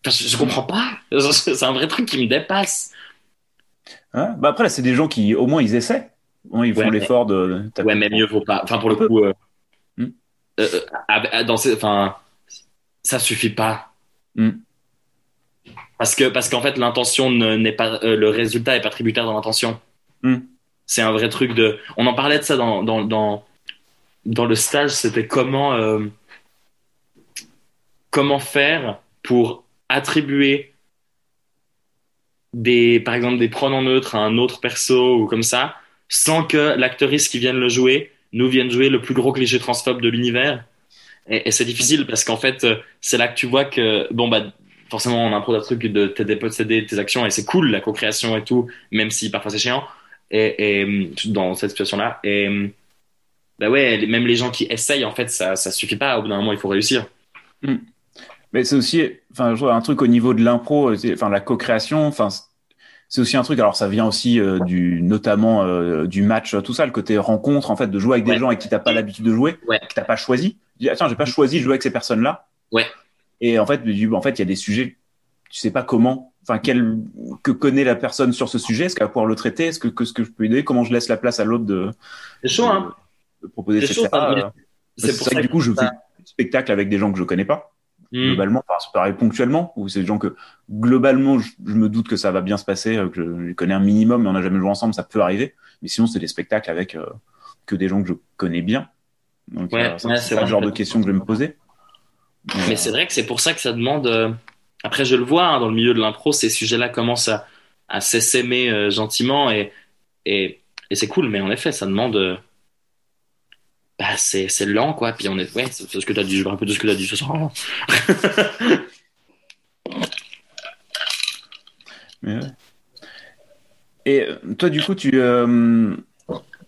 Enfin, je, je comprends pas. C'est un vrai truc qui me dépasse. Hein? Bah après, c'est des gens qui, au moins, ils essaient. Bon, ils font Ouais, l'effort de. Ouais, mais mieux vaut pas. Enfin, pour le coup, euh, euh, dans ces, enfin, ça suffit pas. Hmm. Parce que, parce qu'en fait, l'intention ne- n'est pas, euh, le résultat est pas tributaire de l'intention. Hmm. C'est un vrai truc de. On en parlait de ça dans, dans, dans, dans le stage. C'était comment, euh, comment faire pour attribuer des, par exemple, des pronoms neutres à un autre perso ou comme ça, sans que l'actrice qui vienne le jouer nous vienne jouer le plus gros cliché transphobe de l'univers. Et, c'est difficile parce qu'en fait, euh, c'est là que tu vois que, bon, bah, forcément, on impro un truc de t'es dépossédé de tes actions et c'est cool, la co-création et tout, même si parfois c'est chiant. Et, dans cette situation-là. Bah ouais, même les gens qui essayent, en fait, ça, ça suffit pas. Au bout d'un moment, il faut réussir. Mais c'est aussi, enfin, je vois un truc au niveau de l'impro, enfin, la co-création, enfin, c'est aussi un truc. Alors, ça vient aussi euh, du, notamment euh, du match, tout ça, le côté rencontre, en fait, de jouer avec des gens avec qui t'as pas l'habitude de jouer, Ouais. que t'as pas choisi. Dis, attends, j'ai pas choisi de jouer avec ces personnes-là. Ouais. Et en fait, en fait, il y a des sujets, tu sais pas comment, enfin, quel, que connaît la personne sur ce sujet, est-ce qu'elle va pouvoir le traiter, est-ce que, que ce que je peux aider, comment je laisse la place à l'autre de, C'est chaud, hein. Proposer, ça, mais Euh, C'est pour vrai que du coup, je fais ça- des spectacles avec des gens que je connais pas Hmm. globalement, ça arriver ponctuellement, ou c'est des gens que globalement, je, me doute que ça va bien se passer, euh, que je les connais un minimum, mais on n'a jamais joué ensemble, ça peut arriver. Mais sinon, c'est des spectacles avec euh, que des gens que je connais bien. Donc, euh, ça, c'est le genre de questions que je vais me poser. Mais c'est vrai que c'est pour ça que ça demande. Après, je le vois hein, dans le milieu de l'impro, ces sujets-là commencent à, à s'essaimer gentiment et, et, et c'est cool, mais en effet, ça demande. Bah, c'est c'est lent, quoi. Puis on est. Ouais, c'est ce que tu as dit, je me rappelle de ce que tu as dit ce soir. Mais ouais. Et euh, toi, du coup, tu euh,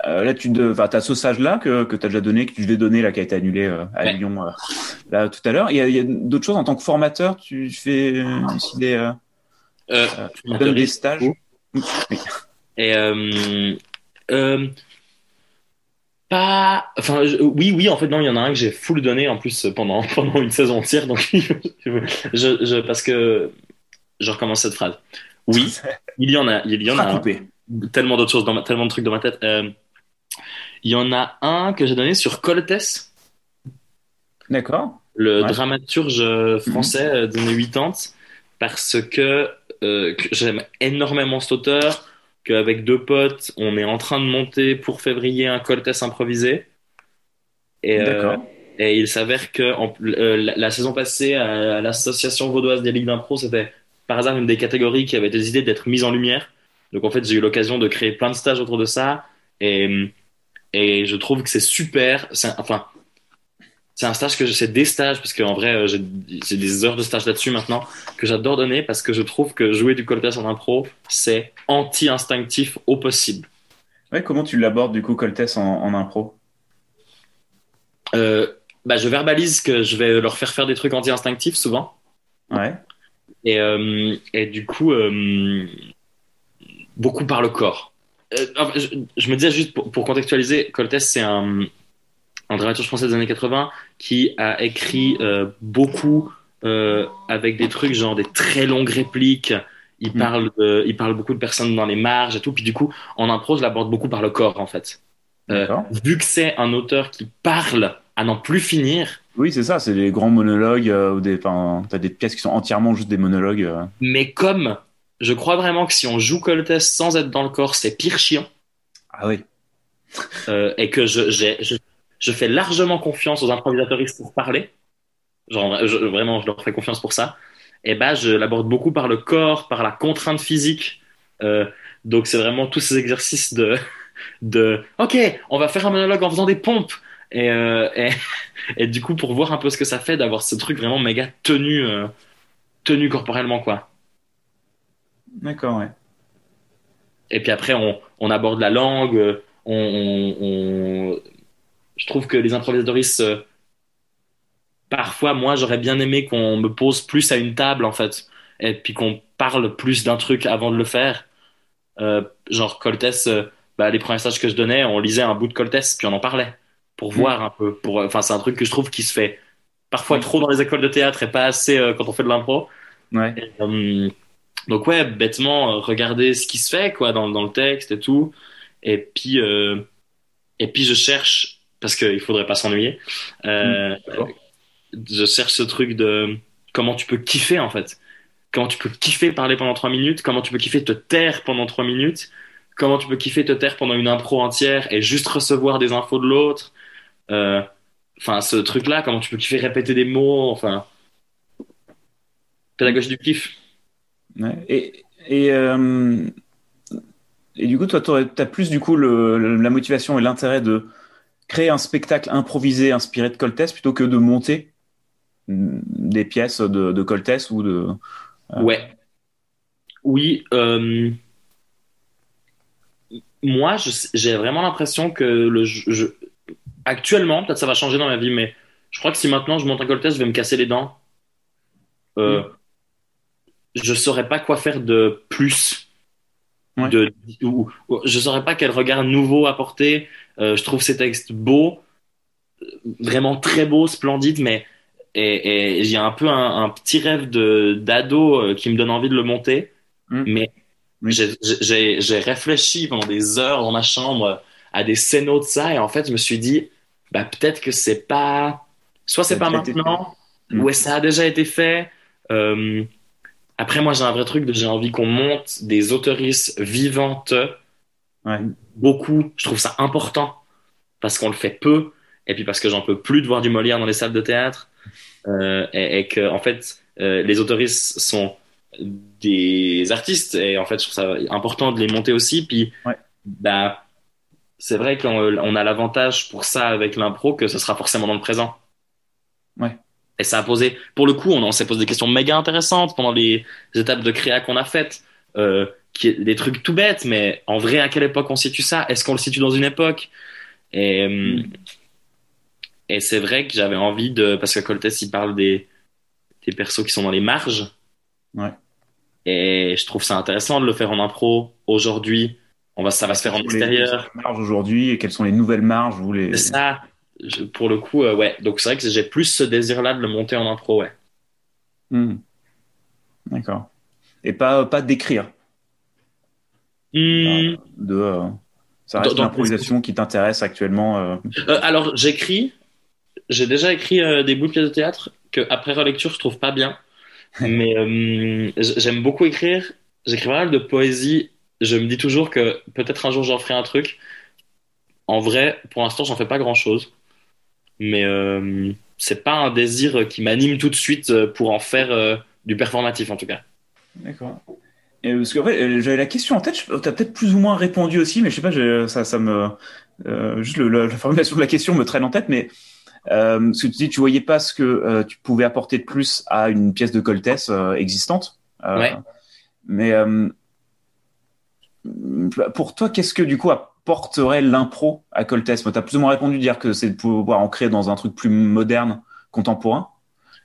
euh, là, tu de, t'as ce sage-là que, que tu as déjà donné, que tu devais donner, là, qui a été annulé euh, à Ouais. Lyon là tout à l'heure. Il y a, il y a d'autres choses en tant que formateur, tu fais aussi des, tu donnes des stages? Oui. Et pas, enfin, je- oui, oui, en fait, non, il y en a un que j'ai full donné en plus pendant pendant une saison entière, donc je, je parce que je recommence cette phrase. Oui, il y en a, il y en a un. tellement d'autres choses dans ma, tellement de trucs dans ma tête. Euh, il y en a un que j'ai donné sur Coltès, D'accord. le Ouais. dramaturge français euh, des années 80, parce que, euh, que j'aime énormément cet auteur, qu'avec deux potes, on est en train de monter pour février un Coltès improvisé. Et, euh, et il s'avère que en- euh, la, la saison passée, à, à l'association vaudoise des ligues d'impro, c'était par hasard une des catégories qui avait décidé d'être mise en lumière. Donc en fait, j'ai eu l'occasion de créer plein de stages autour de ça. Et, et je trouve que c'est super. Enfin, c'est un stage que je- c'est des stages parce qu'en vrai, euh, j'ai j'ai des heures de stage là-dessus maintenant que j'adore donner parce que je trouve que jouer du coltès en impro, c'est anti-instinctif au possible. Ouais, comment tu l'abordes du coup Coltès en, en impro? Euh, bah, je verbalise que je vais leur faire faire des trucs anti-instinctifs souvent. Ouais. Et, euh, et du coup, euh, beaucoup par le corps. Je, je me disais juste pour, pour contextualiser, Coltès, c'est un, un dramaturge français des années 80 qui a écrit euh, beaucoup euh, avec des trucs genre des très longues répliques. Il Mm. parle, de- il parle beaucoup de personnes dans les marges et tout. Puis du coup, en impro, je l'aborde beaucoup par le corps en fait. Euh, vu que c'est un auteur qui parle à n'en plus finir, Oui, c'est ça, c'est des grands monologues euh, ou des, t'as des pièces qui sont entièrement juste des monologues. euh. mais comme je crois vraiment que si on joue Coltès sans être dans le corps, c'est pire chiant. Ah oui. et que je, j'ai- je, je fais largement confiance aux improvisatoristes pour parler. Genre, je- vraiment, je leur fais confiance pour ça. Et ben, je l'aborde beaucoup par le corps, par la contrainte physique. Euh, donc, c'est vraiment tous ces exercices de, de, OK, on va faire un monologue en faisant des pompes. Et, euh, et, et du coup, pour voir un peu ce que ça fait d'avoir ce truc vraiment méga tenu, euh, tenu corporellement, quoi. D'accord, ouais. Et puis après, on, on aborde la langue. euh, on- Je trouve que les improvisatoristes, euh, parfois, moi, j'aurais bien aimé qu'on me pose plus à une table, en fait, et puis qu'on parle plus d'un truc avant de le faire. Euh, genre, Coltès, euh, bah, les premiers stages que je donnais, on lisait un bout de Coltès, puis on en parlait, pour Mm. voir un peu. Pour, enfin, c'est un truc que je trouve qui se fait parfois Oui. trop dans les écoles de théâtre et pas assez euh, quand on fait de l'impro. Ouais. Et, euh, donc ouais, bêtement, euh, regarder ce qui se fait quoi dans, dans le texte et tout. Et puis euh, et puis je cherche parce qu'il faudrait pas s'ennuyer. Euh, je cherche ce truc de comment tu peux kiffer en fait. Comment tu peux kiffer parler pendant trois minutes. Comment tu peux kiffer te taire pendant trois minutes. Comment tu peux kiffer te taire pendant une impro entière et juste recevoir des infos de l'autre. Euh, Enfin, ce truc-là, comment tu peux kiffer répéter des mots. Enfin, pédagogie du kiff. Ouais. Et, et, euh, et du coup, toi, t'aurais- t'as plus du coup le, le- la motivation et l'intérêt de créer un spectacle improvisé inspiré de Coltès plutôt que de monter mm, des pièces de, de Coltès ou de. Ah. Ouais. Oui. euh, Moi, j'ai vraiment l'impression que le jeu, actuellement, peut-être ça va changer dans ma vie, mais je crois que si maintenant je monte un coltès, je vais me casser les dents. euh, je saurais pas quoi faire de plus. Ouais. De, ou, ou- je saurais pas quel regard nouveau apporter. Euh, je trouve ces textes beaux, vraiment très beaux, splendides, mais et, et j'ai un peu un, un petit rêve de d'ado euh, qui me donne envie de le monter. Mm. Mais Oui. j'ai- réfléchi pendant des heures dans ma chambre à des scénarios de ça et en fait je me suis dit bah peut-être que c'est pas soit c'est pas maintenant. Mm. ouais ça a déjà été fait Euh, après moi j'ai un vrai truc de j'ai envie qu'on monte des autoristes vivantes. Ouais. beaucoup. Je trouve ça important. Parce qu'on le fait peu. Et puis parce que j'en peux plus de voir du Molière dans les salles de théâtre. Euh, et, et que en fait euh, les autoristes sont des artistes. Et en fait je trouve ça important de les monter aussi. Puis Ouais. bah c'est vrai qu'on on a l'avantage pour ça avec l'impro que ce sera forcément dans le présent. Ouais. Et ça a posé pour le coup on, on s'est posé des questions méga intéressantes pendant les étapes de créa qu'on a faites euh, qui des trucs tout bêtes mais en vrai à quelle époque on situe ça? Est-ce qu'on le situe dans une époque? Et euh, et c'est vrai que j'avais envie de parce que Coltès il parle des des persos qui sont dans les marges Ouais. et je trouve ça intéressant de le faire en impro aujourd'hui. On va, ça va se faire en Quelles sont les- extérieur. marges aujourd'hui et quelles sont les nouvelles marges ou les... C'est ça. Je- pour le coup, euh, ouais. Donc c'est vrai que j'ai plus ce désir-là de le monter en impro, ouais. Hmm. D'accord. Et pas, pas d'écrire. Hmm, De, euh, ça reste l'improvisation qui t'intéresse actuellement. euh. euh, alors j'écris. J'ai déjà écrit euh, des bouts de pièces de théâtre que après relecture je trouve pas bien. Mais euh, j'aime beaucoup écrire. J'écris pas mal de poésie. Je me dis toujours que peut-être un jour j'en ferai un truc. En vrai, pour l'instant, j'en fais pas grand-chose. Mais euh, c'est pas un désir qui m'anime tout de suite euh, pour en faire euh, du performatif en tout cas. D'accord. Et parce qu'en fait, euh, j'avais la question en tête, tu as peut-être plus ou moins répondu aussi, mais je sais pas, ça, ça me. euh, juste le- la, la formulation de la question me traîne en tête, mais euh, ce que tu dis, tu voyais pas ce que euh, tu pouvais apporter de plus à une pièce de Coltès euh, existante. Euh, Ouais. Mais euh, pour toi, qu'est-ce que du coup apporterait l'impro à Coltès Tu as plus ou moins répondu dire que c'est de pouvoir ancrer dans un truc plus moderne, contemporain.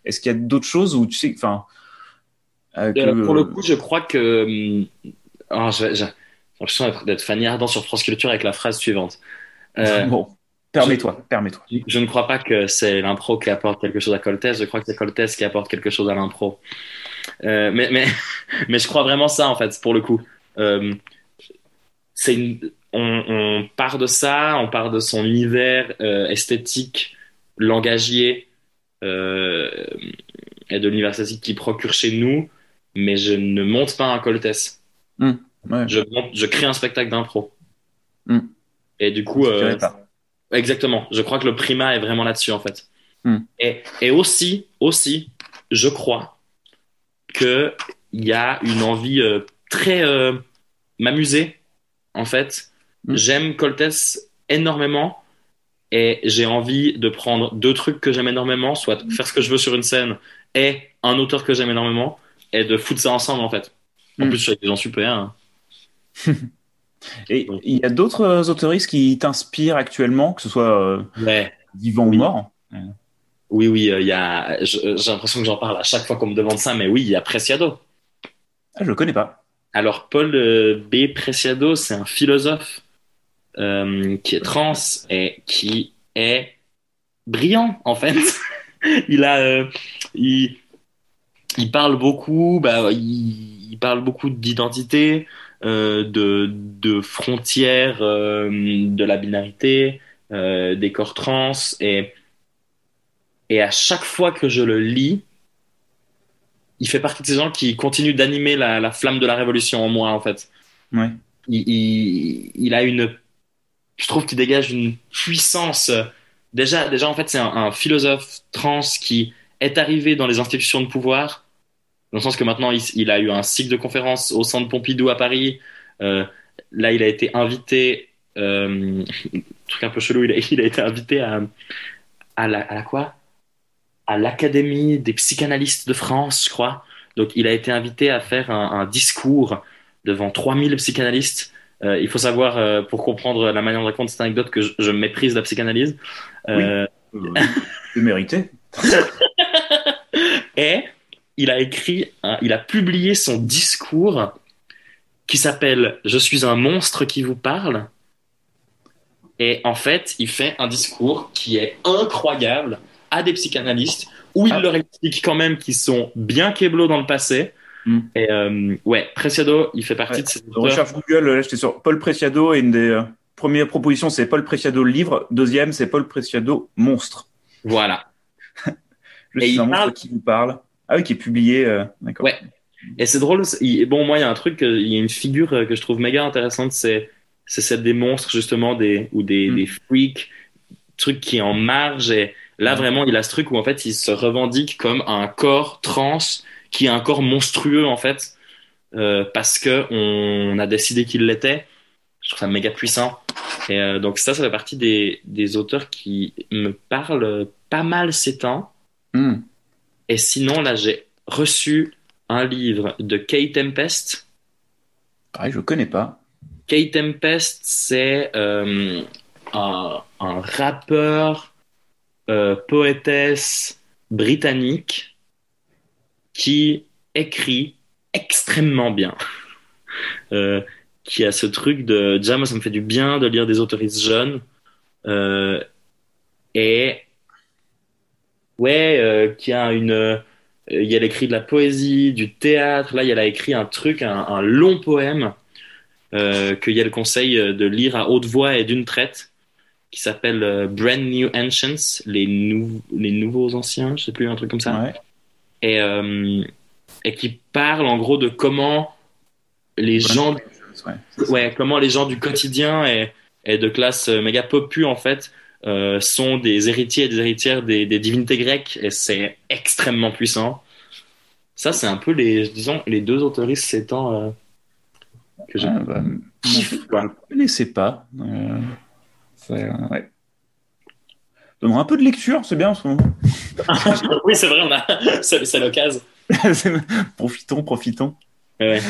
Est-ce qu'il y a d'autres choses où tu sais, enfin, euh, que- Euh, pour le coup, je crois que. hum, ah, j'ai l'impression d'être- Fanny Ardant sur France Culture avec la phrase suivante. Euh, bon, permets-toi, permets-toi. Je ne crois pas que c'est l'impro qui apporte quelque chose à Coltès, je crois que c'est Coltès qui apporte quelque chose à l'impro. Euh, mais, mais, mais je crois vraiment ça, en fait, pour le coup. Euh, c'est une- on, on part de ça, on part de son univers euh, esthétique, langagier, euh, et de l'univers esthétique qui procure chez nous, mais je ne monte pas un Coltès. Ouais. Je, monte- je crée un spectacle d'impro. Hmm. Et du coup, euh. Exactement. Je crois que le primat est vraiment là-dessus, en fait. Hmm. Et, et aussi, aussi, je crois que il y a une envie très m'amuser, en fait. Hmm. J'aime Coltès énormément et j'ai envie de prendre deux trucs que j'aime énormément, soit faire ce que je veux sur une scène et un auteur que j'aime énormément et de foutre ça ensemble, en fait. En Hmm. plus, je suis avec des gens super. hein. Et il y a d'autres euh, autoristes qui t'inspirent actuellement, que ce soit euh, Ouais. vivant Oui. ou mort Oui, oui, euh, y a. J'ai l'impression que j'en parle à chaque fois qu'on me demande ça, mais oui, il y a Preciado. ah, Je le connais pas. Alors, Paul euh, B. Preciado, c'est un philosophe euh, qui est trans et qui est brillant, en fait. il a, euh, il, il parle beaucoup, bah, il, il parle beaucoup d'identité, euh, de, de frontières, de la binarité, des corps trans, et, et à chaque fois que je le lis, il fait partie de ces gens qui continuent d'animer la, la flamme de la révolution en moi, en fait. Ouais. Il, il, il a une, je trouve qu'il dégage une puissance. Déjà, déjà en fait, c'est un, philosophe trans qui est arrivé dans les institutions de pouvoir, dans le sens que maintenant, il, a eu un cycle de conférences au Centre Pompidou à Paris. Euh, là, il a été invité, euh, truc un peu chelou, il a, été invité à, à la, à la quoi? À l'Académie des psychanalystes de France, je crois. Donc, il a été invité à faire un, un discours devant 3000 psychanalystes. Euh, il faut savoir, euh, pour comprendre la manière de raconter cette anecdote, que je, je méprise la psychanalyse. Euh, Euh, C'est mérité. et il a écrit, il a publié son discours qui s'appelle Je suis un monstre qui vous parle. Et en fait, il fait un discours qui est incroyable à des psychanalystes où il Ah. leur explique quand même qu'ils sont bien kéblos dans le passé. Mm. Et euh, ouais, Preciado, il fait partie Ouais. de ces recherche Google, là, j'étais sur Paul Preciado et une des euh, premières propositions, c'est Paul Preciado livre. Deuxième, c'est Paul Preciado monstre. Voilà. Je Et suis il un monstre parle- qui vous parle. Ah oui, qui est publié. euh, D'accord. Ouais. Et c'est drôle. il- Bon, moi, il y a un truc, euh, il y a une figure que je trouve méga intéressante, c'est c'est celle des monstres justement, des ou des, Mm. des freaks, truc qui est en marge. Et là, Mm. vraiment, il a ce truc où en fait, il se revendique comme un corps trans qui est un corps monstrueux en fait, euh, parce que on a décidé qu'il l'était. Je trouve ça méga puissant. Et euh, donc ça, ça fait partie des des auteurs qui me parlent pas mal ces temps. Hmm. Et sinon, là, j'ai reçu un livre de Kay Tempest. Pareil, je connais pas. Kay Tempest, c'est euh, un, un rappeur, poétesse britannique qui écrit extrêmement bien. Euh, qui a ce truc de déjà moi ça me fait du bien de lire des autoristes jeunes euh, et ouais euh, qui a une euh, il y a écrit de la poésie du théâtre là il a écrit un truc un, long poème que Yael conseille de lire à haute voix et d'une traite qui s'appelle Brand New Ancients les, nou- les nouveaux anciens je sais plus un truc comme ça Ouais. Et, euh, et qui parle en gros de comment les gens Ouais. ouais, comment les gens du quotidien et, et de classe euh, méga popu en fait euh, sont des héritiers et des héritières des, des divinités grecques et c'est extrêmement puissant. Ça, c'est un peu les, disons, les deux autoristes ces temps euh, que je Ah, bah, ne connaissais pas. Euh, ouais. Donnera un peu de lecture, c'est bien en ce moment. oui, c'est vrai, on a, c'est, l'occasion. profitons, profitons. Ouais.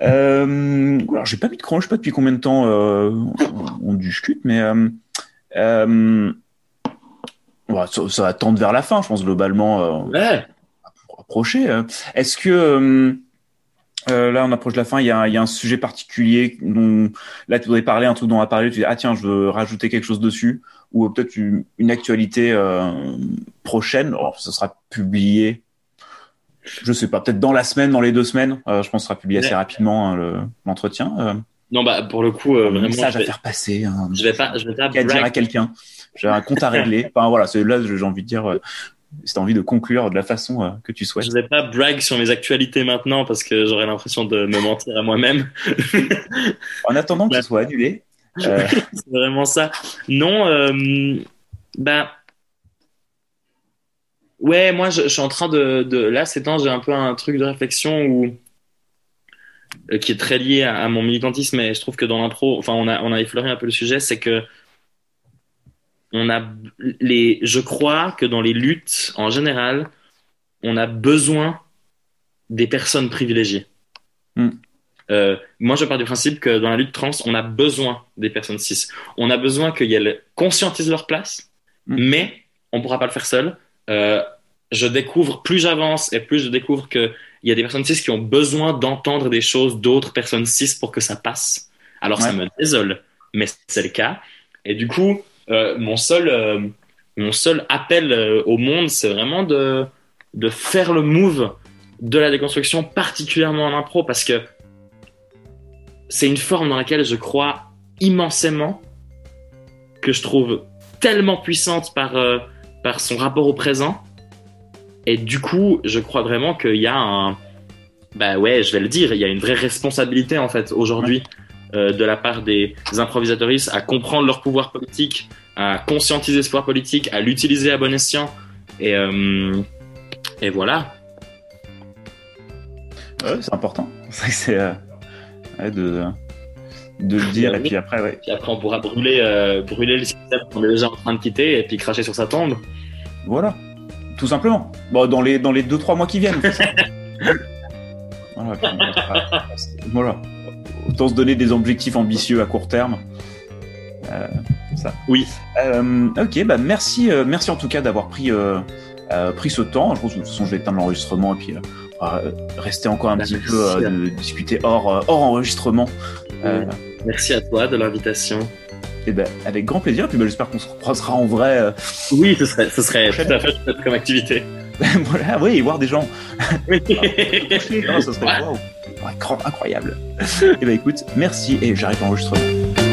Euh, alors, j'ai pas mis de chrono, je sais pas depuis combien de temps euh, on, on discute, mais euh, euh, ça, ça va tendre vers la fin, je pense, globalement, Ouais. approcher. euh. Est-ce que là, on approche de la fin, il y a, il y a un sujet particulier dont là, tu voudrais parler, un truc dont on va parler, tu dis, ah tiens, je veux rajouter quelque chose dessus, ou peut-être une, une actualité euh, prochaine, alors, ça sera publié je sais pas, peut-être dans la semaine, dans les deux semaines. Euh, je pense que ça sera publié assez rapidement hein, le- l'entretien. Euh, Non, bah, pour le coup, euh, vraiment, message je à vais, faire passer. Un, je vais pas, je vais pas dire à quelqu'un. J'ai un compte à régler. Enfin voilà, c'est là j'ai envie de dire. Si t'as envie de conclure de la façon euh, que tu souhaites. Je vais pas brag sur mes actualités maintenant parce que j'aurais l'impression de me mentir à moi-même. En attendant que ce soit annulé. Euh, C'est vraiment ça. Non, euh, bah. Ouais, moi, je, je suis en train de, de. Là, ces temps, j'ai un peu un truc de réflexion où. euh, qui est très lié à, à mon militantisme, et je trouve que dans l'impro, enfin, on a, on a effleuré un peu le sujet, c'est que. On a les. Je crois que dans les luttes, en général, on a besoin des personnes privilégiées. Hmm. Euh, moi, je pars du principe que dans la lutte trans, on a besoin des personnes cis. On a besoin qu'elles conscientisent leur place, Mm. mais on pourra pas le faire seul. Euh, je découvre, plus j'avance et plus je découvre qu'il y a des personnes cis qui ont besoin d'entendre des choses d'autres personnes cis pour que ça passe. Alors ça me désole, mais c'est le cas. Et du coup, euh, mon seul, euh, mon seul appel euh, au monde, c'est vraiment de, de faire le move de la déconstruction, particulièrement en impro, parce que c'est une forme dans laquelle je crois immensément, que je trouve tellement puissante par, euh, par son rapport au présent. Et du coup, je crois vraiment qu'il y a un. Bah ouais, je vais le dire, il y a une vraie responsabilité en fait aujourd'hui euh, de la part des improvisatoristes à comprendre leur pouvoir politique, à conscientiser ce pouvoir politique, à l'utiliser à bon escient. Et, euh, et voilà. ouais, c'est important. C'est ouais, de de le dire et puis après ouais. Puis après, on pourra brûler, euh, brûler le système qu'on est déjà en train de quitter et puis cracher sur sa tombe. Voilà, tout simplement. Bon, dans les dans les deux trois mois qui viennent. voilà, voilà. Autant se donner des objectifs ambitieux à court terme. Euh, ça. Oui. Euh, ok, bah merci, merci en tout cas d'avoir pris pris ce temps. Je pense que de toute façon, je vais éteindre l'enregistrement et puis rester encore un bah, petit peu de discuter hors, hors enregistrement. Merci à toi de l'invitation. Et eh ben, avec grand plaisir. Puis ben, j'espère qu'on se recroisera en vrai. Oui, ce serait, ce serait tout à fait comme activité. voilà, oui, voir des gens. Oui. Ah, ça serait incroyable. et eh ben écoute, merci et j'arrête l'enregistrement.